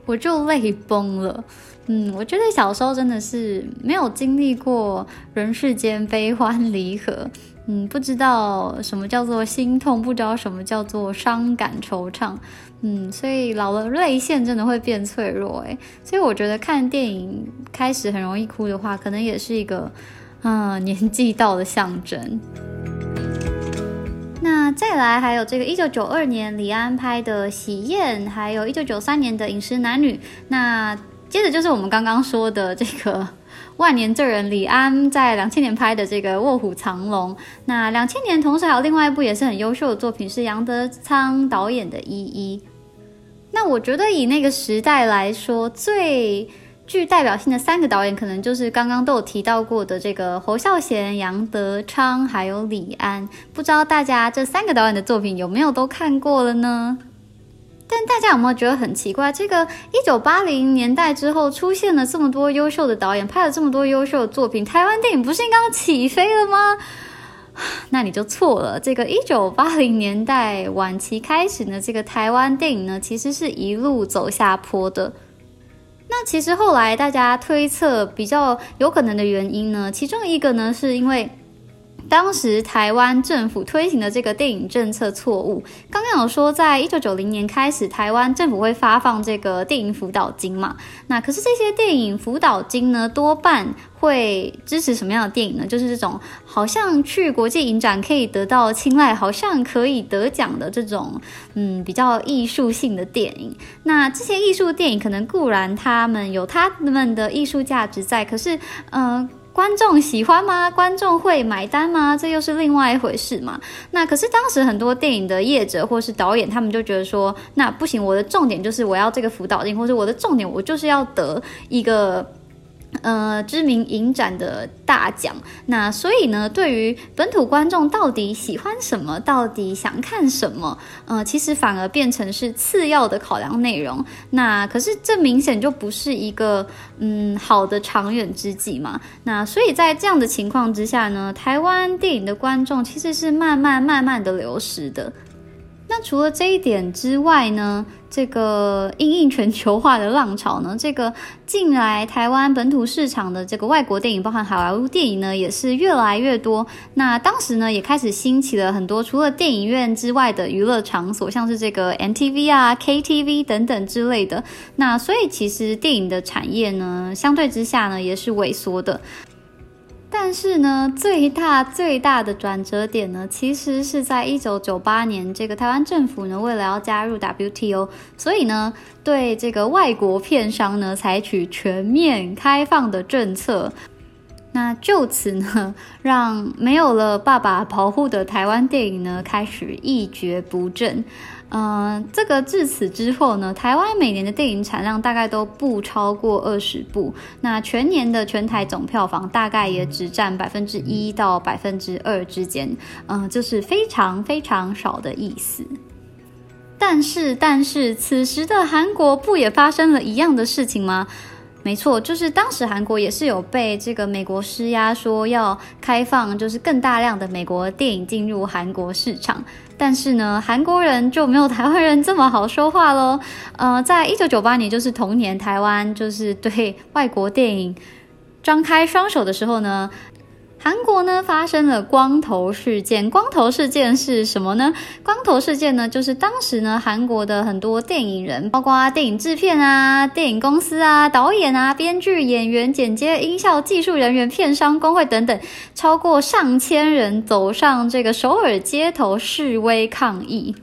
我就泪崩了。嗯，我觉得小时候真的是没有经历过人世间悲欢离合，嗯，不知道什么叫做心痛，不知道什么叫做伤感惆怅，嗯，所以老了泪腺真的会变脆弱，诶，所以我觉得看电影开始很容易哭的话，可能也是一个，嗯，年纪到的象征。那再来还有这个一九九二年李安拍的《喜宴》，还有一九九三年的《饮食男女》。那接着就是我们刚刚说的这个 万年罪人李安在两千年拍的这个《卧虎藏龙》。那两千年同时还有另外一部也是很优秀的作品，是杨德昌导演的《一一》。那我觉得以那个时代来说，最具代表性的三个导演，可能就是刚刚都有提到过的这个侯孝贤、杨德昌，还有李安。不知道大家这三个导演的作品有没有都看过了呢？但大家有没有觉得很奇怪？这个一九八零年代之后出现了这么多优秀的导演，拍了这么多优秀的作品，台湾电影不是应该起飞了吗？那你就错了。这个一九八零年代晚期开始呢，这个台湾电影呢，其实是一路走下坡的。那其实后来大家推测比较有可能的原因呢，其中一个呢，是因为。当时台湾政府推行的这个电影政策错误，刚刚有说，在一九九零年开始，台湾政府会发放这个电影辅导金嘛？那可是这些电影辅导金呢，多半会支持什么样的电影呢？就是这种好像去国际影展可以得到青睐，好像可以得奖的这种，嗯，比较艺术性的电影。那这些艺术电影可能固然他们有他们的艺术价值在，可是，嗯。观众喜欢吗？观众会买单吗？这又是另外一回事嘛。那可是当时很多电影的业者或是导演，他们就觉得说，那不行，我的重点就是我要这个辅导令，或者我的重点我就是要得一个。呃，知名影展的大奖，那所以呢，对于本土观众到底喜欢什么，到底想看什么，呃，其实反而变成是次要的考量内容。那可是这明显就不是一个嗯好的长远之计嘛。那所以在这样的情况之下呢，台湾电影的观众其实是慢慢慢慢的流失的。那除了这一点之外呢，这个因应全球化的浪潮呢，这个进来台湾本土市场的这个外国电影，包含好莱坞电影呢，也是越来越多。那当时呢，也开始兴起了很多除了电影院之外的娱乐场所，像是这个 MTV 啊、KTV 等等之类的。那所以其实电影的产业呢，相对之下呢，也是萎缩的。但是呢，最大最大的转折点呢，其实是在一九九八年，这个台湾政府呢，为了要加入 WTO，所以呢，对这个外国片商呢，采取全面开放的政策。那就此呢，让没有了爸爸保护的台湾电影呢，开始一蹶不振。嗯，这个至此之后呢，台湾每年的电影产量大概都不超过二十部，那全年的全台总票房大概也只占百分之一到百分之二之间，嗯，就是非常非常少的意思。但是，但是此时的韩国不也发生了一样的事情吗？没错，就是当时韩国也是有被这个美国施压，说要开放，就是更大量的美国电影进入韩国市场。但是呢，韩国人就没有台湾人这么好说话喽。呃，在一九九八年，就是同年，台湾就是对外国电影张开双手的时候呢。韩国呢发生了光头事件，光头事件是什么呢？光头事件呢，就是当时呢韩国的很多电影人，包括电影制片啊、电影公司啊、导演啊、编剧、演员、剪接、音效、技术人员、片商、工会等等，超过上千人走上这个首尔街头示威抗议。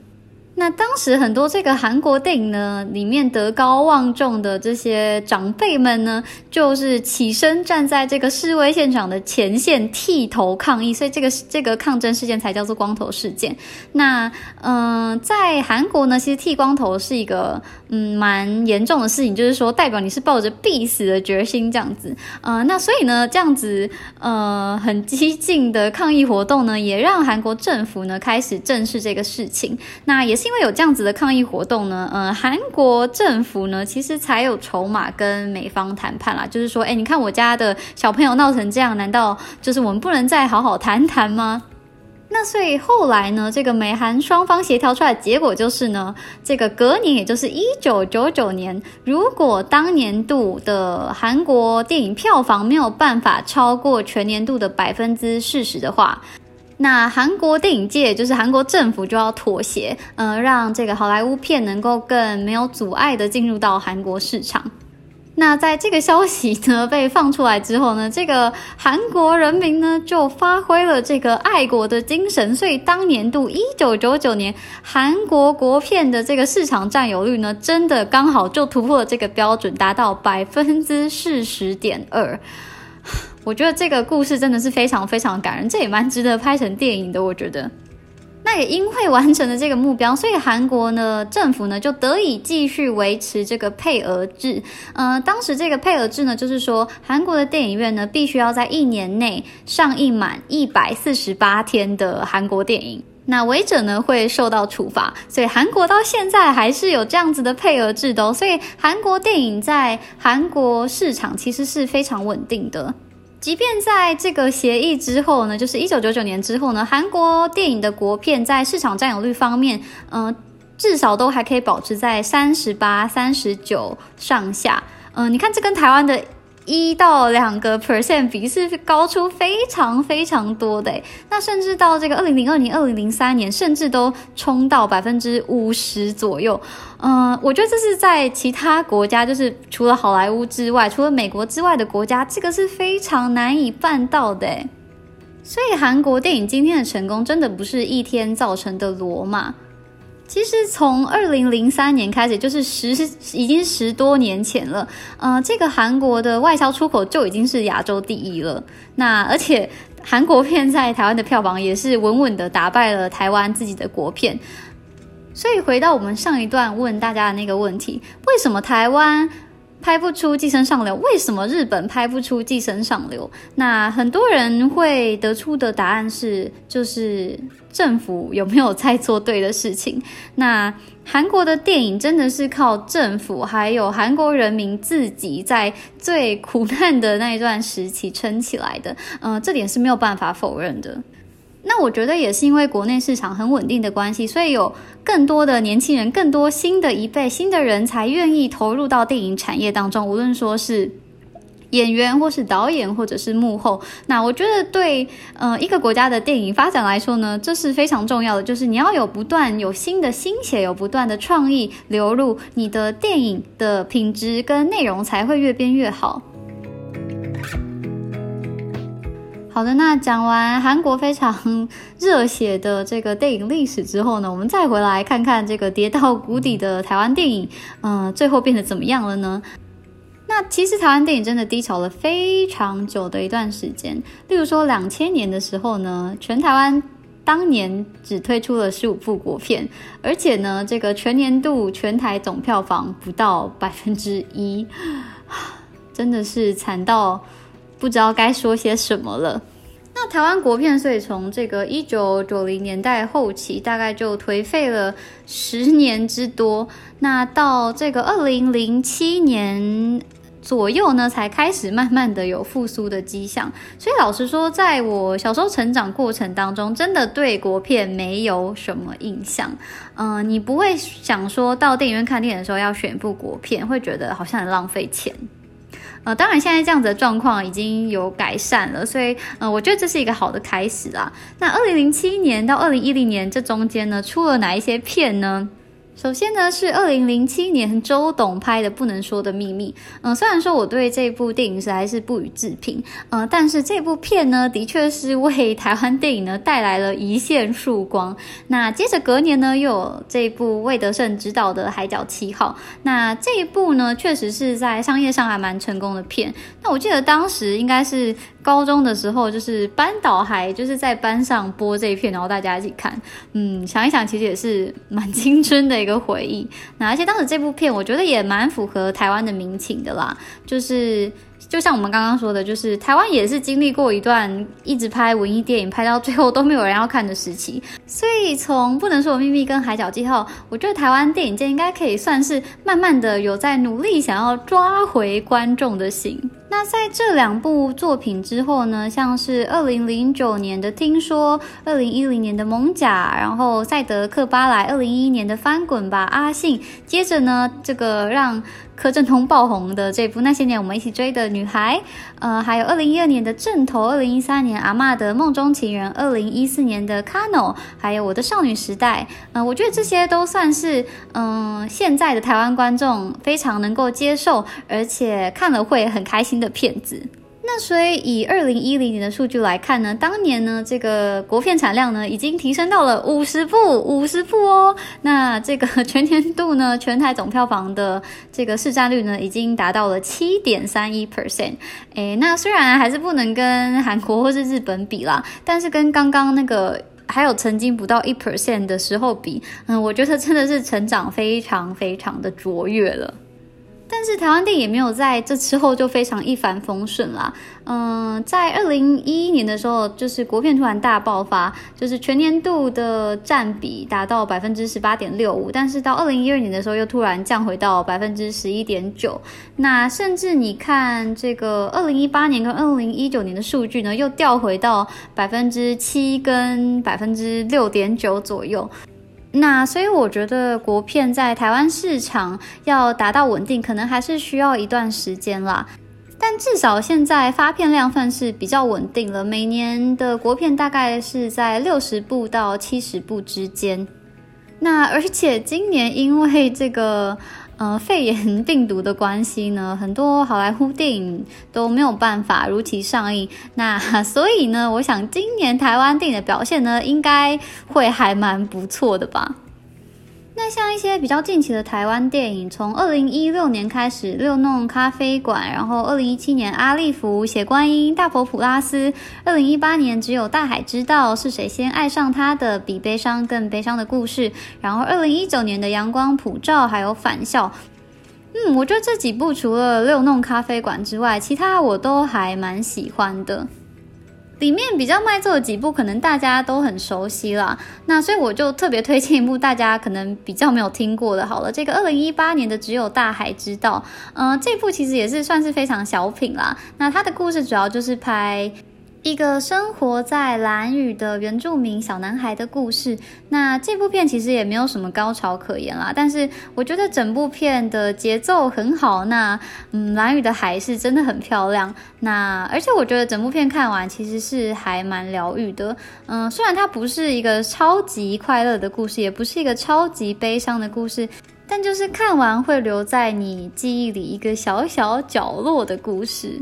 那当时很多这个韩国电影呢，里面德高望重的这些长辈们呢，就是起身站在这个示威现场的前线剃头抗议，所以这个这个抗争事件才叫做光头事件。那嗯，在韩国呢，其实剃光头是一个嗯蛮严重的事情，就是说代表你是抱着必死的决心这样子。呃，那所以呢，这样子呃很激进的抗议活动呢，也让韩国政府呢开始正视这个事情。那也是。因为有这样子的抗议活动呢，呃，韩国政府呢其实才有筹码跟美方谈判啦，就是说，哎，你看我家的小朋友闹成这样，难道就是我们不能再好好谈谈吗？那所以后来呢，这个美韩双方协调出来的结果就是呢，这个隔年，也就是一九九九年，如果当年度的韩国电影票房没有办法超过全年度的百分之四十的话。那韩国电影界就是韩国政府就要妥协，呃，让这个好莱坞片能够更没有阻碍的进入到韩国市场。那在这个消息呢 被放出来之后呢，这个韩国人民呢就发挥了这个爱国的精神，所以当年度一九九九年韩国国片的这个市场占有率呢，真的刚好就突破了这个标准，达到百分之四十点二。我觉得这个故事真的是非常非常感人，这也蛮值得拍成电影的，我觉得。那也因为完成了这个目标，所以韩国呢政府呢就得以继续维持这个配额制。呃，当时这个配额制呢，就是说韩国的电影院呢必须要在一年内上映满一百四十八天的韩国电影，那违者呢会受到处罚。所以韩国到现在还是有这样子的配额制的，哦所以韩国电影在韩国市场其实是非常稳定的。即便在这个协议之后呢，就是一九九九年之后呢，韩国电影的国片在市场占有率方面，嗯，至少都还可以保持在三十八、三十九上下。嗯，你看这跟台湾的。一到两个 percent 比是高出非常非常多的，那甚至到这个二零零二年、二零零三年，甚至都冲到百分之五十左右。嗯，我觉得这是在其他国家，就是除了好莱坞之外，除了美国之外的国家，这个是非常难以办到的。所以韩国电影今天的成功，真的不是一天造成的罗马。其实从二零零三年开始，就是十已经十多年前了。嗯，这个韩国的外销出口就已经是亚洲第一了。那而且韩国片在台湾的票房也是稳稳的打败了台湾自己的国片。所以回到我们上一段问大家的那个问题，为什么台湾？拍不出《寄生上流》，为什么日本拍不出《寄生上流》？那很多人会得出的答案是，就是政府有没有在做对的事情？那韩国的电影真的是靠政府还有韩国人民自己在最苦难的那一段时期撑起来的，嗯，这点是没有办法否认的。那我觉得也是因为国内市场很稳定的关系，所以有更多的年轻人、更多新的一辈新的人才愿意投入到电影产业当中。无论说是演员，或是导演，或者是幕后，那我觉得对呃一个国家的电影发展来说呢，这是非常重要的。就是你要有不断有新的心血，有不断的创意流入，你的电影的品质跟内容才会越变越好。好的，那讲完韩国非常热血的这个电影历史之后呢，我们再回来看看这个跌到谷底的台湾电影，嗯，最后变得怎么样了呢？那其实台湾电影真的低潮了非常久的一段时间。例如说两千年的时候呢，全台湾当年只推出了十五部国片，而且呢，这个全年度全台总票房不到百分之一，真的是惨到。不知道该说些什么了。那台湾国片，所以从这个一九九零年代后期，大概就颓废了十年之多。那到这个二零零七年左右呢，才开始慢慢的有复苏的迹象。所以老实说，在我小时候成长过程当中，真的对国片没有什么印象。嗯，你不会想说到电影院看电影的时候要选一部国片，会觉得好像很浪费钱。呃，当然，现在这样子的状况已经有改善了，所以，呃，我觉得这是一个好的开始啦。那二零零七年到二零一零年这中间呢，出了哪一些片呢？首先呢，是二零零七年周董拍的《不能说的秘密》。嗯，虽然说我对这部电影实在是不予置评，呃，但是这部片呢，的确是为台湾电影呢带来了一线曙光。那接着隔年呢，又有这部魏德胜执导的《海角七号》。那这一部呢，确实是在商业上还蛮成功的片。那我记得当时应该是。高中的时候，就是班导还就是在班上播这一片，然后大家一起看。嗯，想一想，其实也是蛮青春的一个回忆。那而且当时这部片，我觉得也蛮符合台湾的民情的啦，就是。就像我们刚刚说的，就是台湾也是经历过一段一直拍文艺电影，拍到最后都没有人要看的时期。所以从不能说的秘密跟海角记号，我觉得台湾电影界应该可以算是慢慢的有在努力想要抓回观众的心。那在这两部作品之后呢，像是二零零九年的听说，二零一零年的蒙甲，然后赛德克巴莱二零一一年的翻滚吧阿信，接着呢这个让。柯震东爆红的这部《那些年我们一起追的女孩》，呃，还有二零一二年的《正头》，二零一三年阿嬷的《梦中情人》，二零一四年的《Kano》，还有我的少女时代。嗯，我觉得这些都算是嗯现在的台湾观众非常能够接受，而且看了会很开心的片子。那所以以二零一零年的数据来看呢，当年呢这个国片产量呢已经提升到了五十部，五十部哦。那这个全年度呢 全台总票房的这个市占率呢已经达到了七点三一 percent。诶，那虽然还是不能跟韩国或是日本比啦，但是跟刚刚那个还有曾经不到一 percent 的时候比，嗯，我觉得真的是成长非常非常的卓越了。但是台湾电影也没有在这之后就非常一帆风顺啦。嗯，在二零一一年的时候，就是国片突然大爆发，就是全年度的占比达到百分之十八点六五。但是到二零一二年的时候，又突然降回到百分之十一点九。那甚至你看这个二零一八年跟二零一九年的数据呢，又掉回到百分之七跟百分之六点九左右。那所以我觉得国片在台湾市场要达到稳定，可能还是需要一段时间啦。但至少现在发片量算是比较稳定了，每年的国片大概是在六十部到七十部之间。那而且今年因为这个。呃，肺炎病毒的关系呢，很多好莱坞电影都没有办法如期上映。那 所以呢，我想今年台湾电影的表现呢，应该会还蛮不错的吧。那像一些比较近期的台湾电影，从二零一六年开始，《六弄咖啡馆》，然后二零一七年《阿利弗》、《血观音》、《大佛普拉斯》，二零一八年《只有大海知道是谁先爱上他的比悲伤更悲伤的故事》，然后二零一九年的《阳光普照》，还有《返校》。嗯，我觉得这几部除了《六弄咖啡馆》之外，其他我都还蛮喜欢的。里面比较卖座的几部，可能大家都很熟悉了。那所以我就特别推荐一部大家可能比较没有听过的。好了，这个二零一八年的《只有大海知道》，嗯，这部其实也是算是非常小品啦。那它的故事主要就是拍。一个生活在蓝屿的原住民小男孩的故事。那这部片其实也没有什么高潮可言啦，但是我觉得整部片的节奏很好。那嗯，蓝屿的海是真的很漂亮。那而且我觉得整部片看完其实是还蛮疗愈的。嗯，虽然它不是一个超级快乐的故事，也不是一个超级悲伤的故事，但就是看完会留在你记忆里一个小小角落的故事。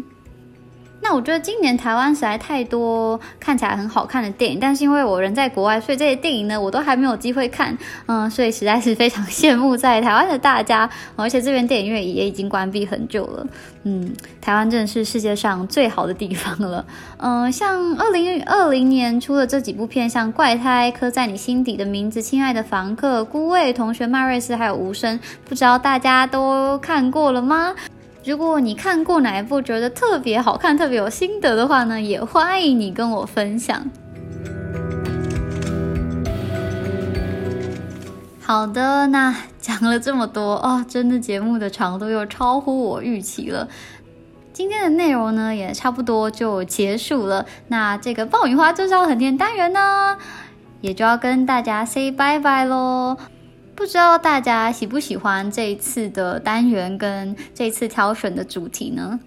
那我觉得今年台湾实在太多看起来很好看的电影，但是因为我人在国外，所以这些电影呢我都还没有机会看，嗯，所以实在是非常羡慕在台湾的大家，而且这边电影院也已经关闭很久了，嗯，台湾真的是世界上最好的地方了，嗯，像二零二零年出的这几部片，像《怪胎》、《刻在你心底的名字》、《亲爱的房客》、《孤味》、《同学麦瑞斯》还有《无声》，不知道大家都看过了吗？如果你看过哪一部觉得特别好看、特别有心得的话呢，也欢迎你跟我分享。好的，那讲了这么多哦，真的节目的长度又超乎我预期了。今天的内容呢，也差不多就结束了。那这个爆米花就是要很甜单元呢，也就要跟大家 say bye bye 喽。不知道大家喜不喜欢这一次的单元跟这次挑选的主题呢？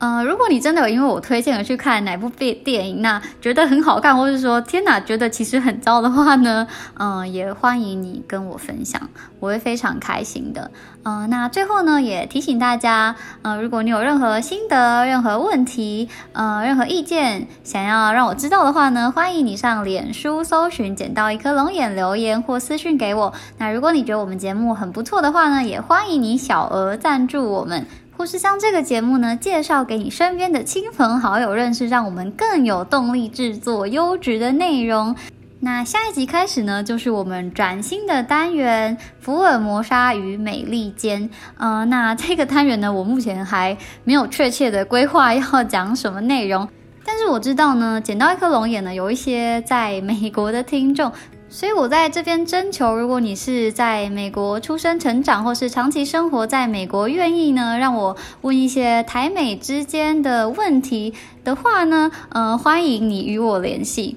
呃，如果你真的有因为我推荐而去看哪部电电影，那觉得很好看，或者说天哪，觉得其实很糟的话呢，嗯，也欢迎你跟我分享，我会非常开心的。嗯，那最后呢，也提醒大家，呃，如果你有任何心得、任何问题、呃，任何意见，想要让我知道的话呢，欢迎你上脸书搜寻“捡到一颗龙眼”留言或私讯给我。那如果你觉得我们节目很不错的话呢，也欢迎你小额赞助我们。或是将这个节目呢介绍给你身边的亲朋好友认识，让我们更有动力制作优质的内容。那下一集开始呢，就是我们崭新的单元《福尔摩沙与美利坚》。呃，那这个单元呢，我目前还没有确切的规划要讲什么内容，但是我知道呢，捡到一颗龙眼呢，有一些在美国的听众。所以我在这边征求，如果你是在美国出生、成长，或是长期生活在美国，愿意呢让我问一些台美之间的问题的话呢，呃，欢迎你与我联系。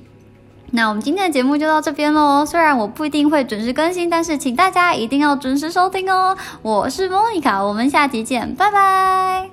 那我们今天的节目就到这边喽。虽然我不一定会准时更新，但是请大家一定要准时收听哦。我是莫妮卡，我们下集见，拜拜。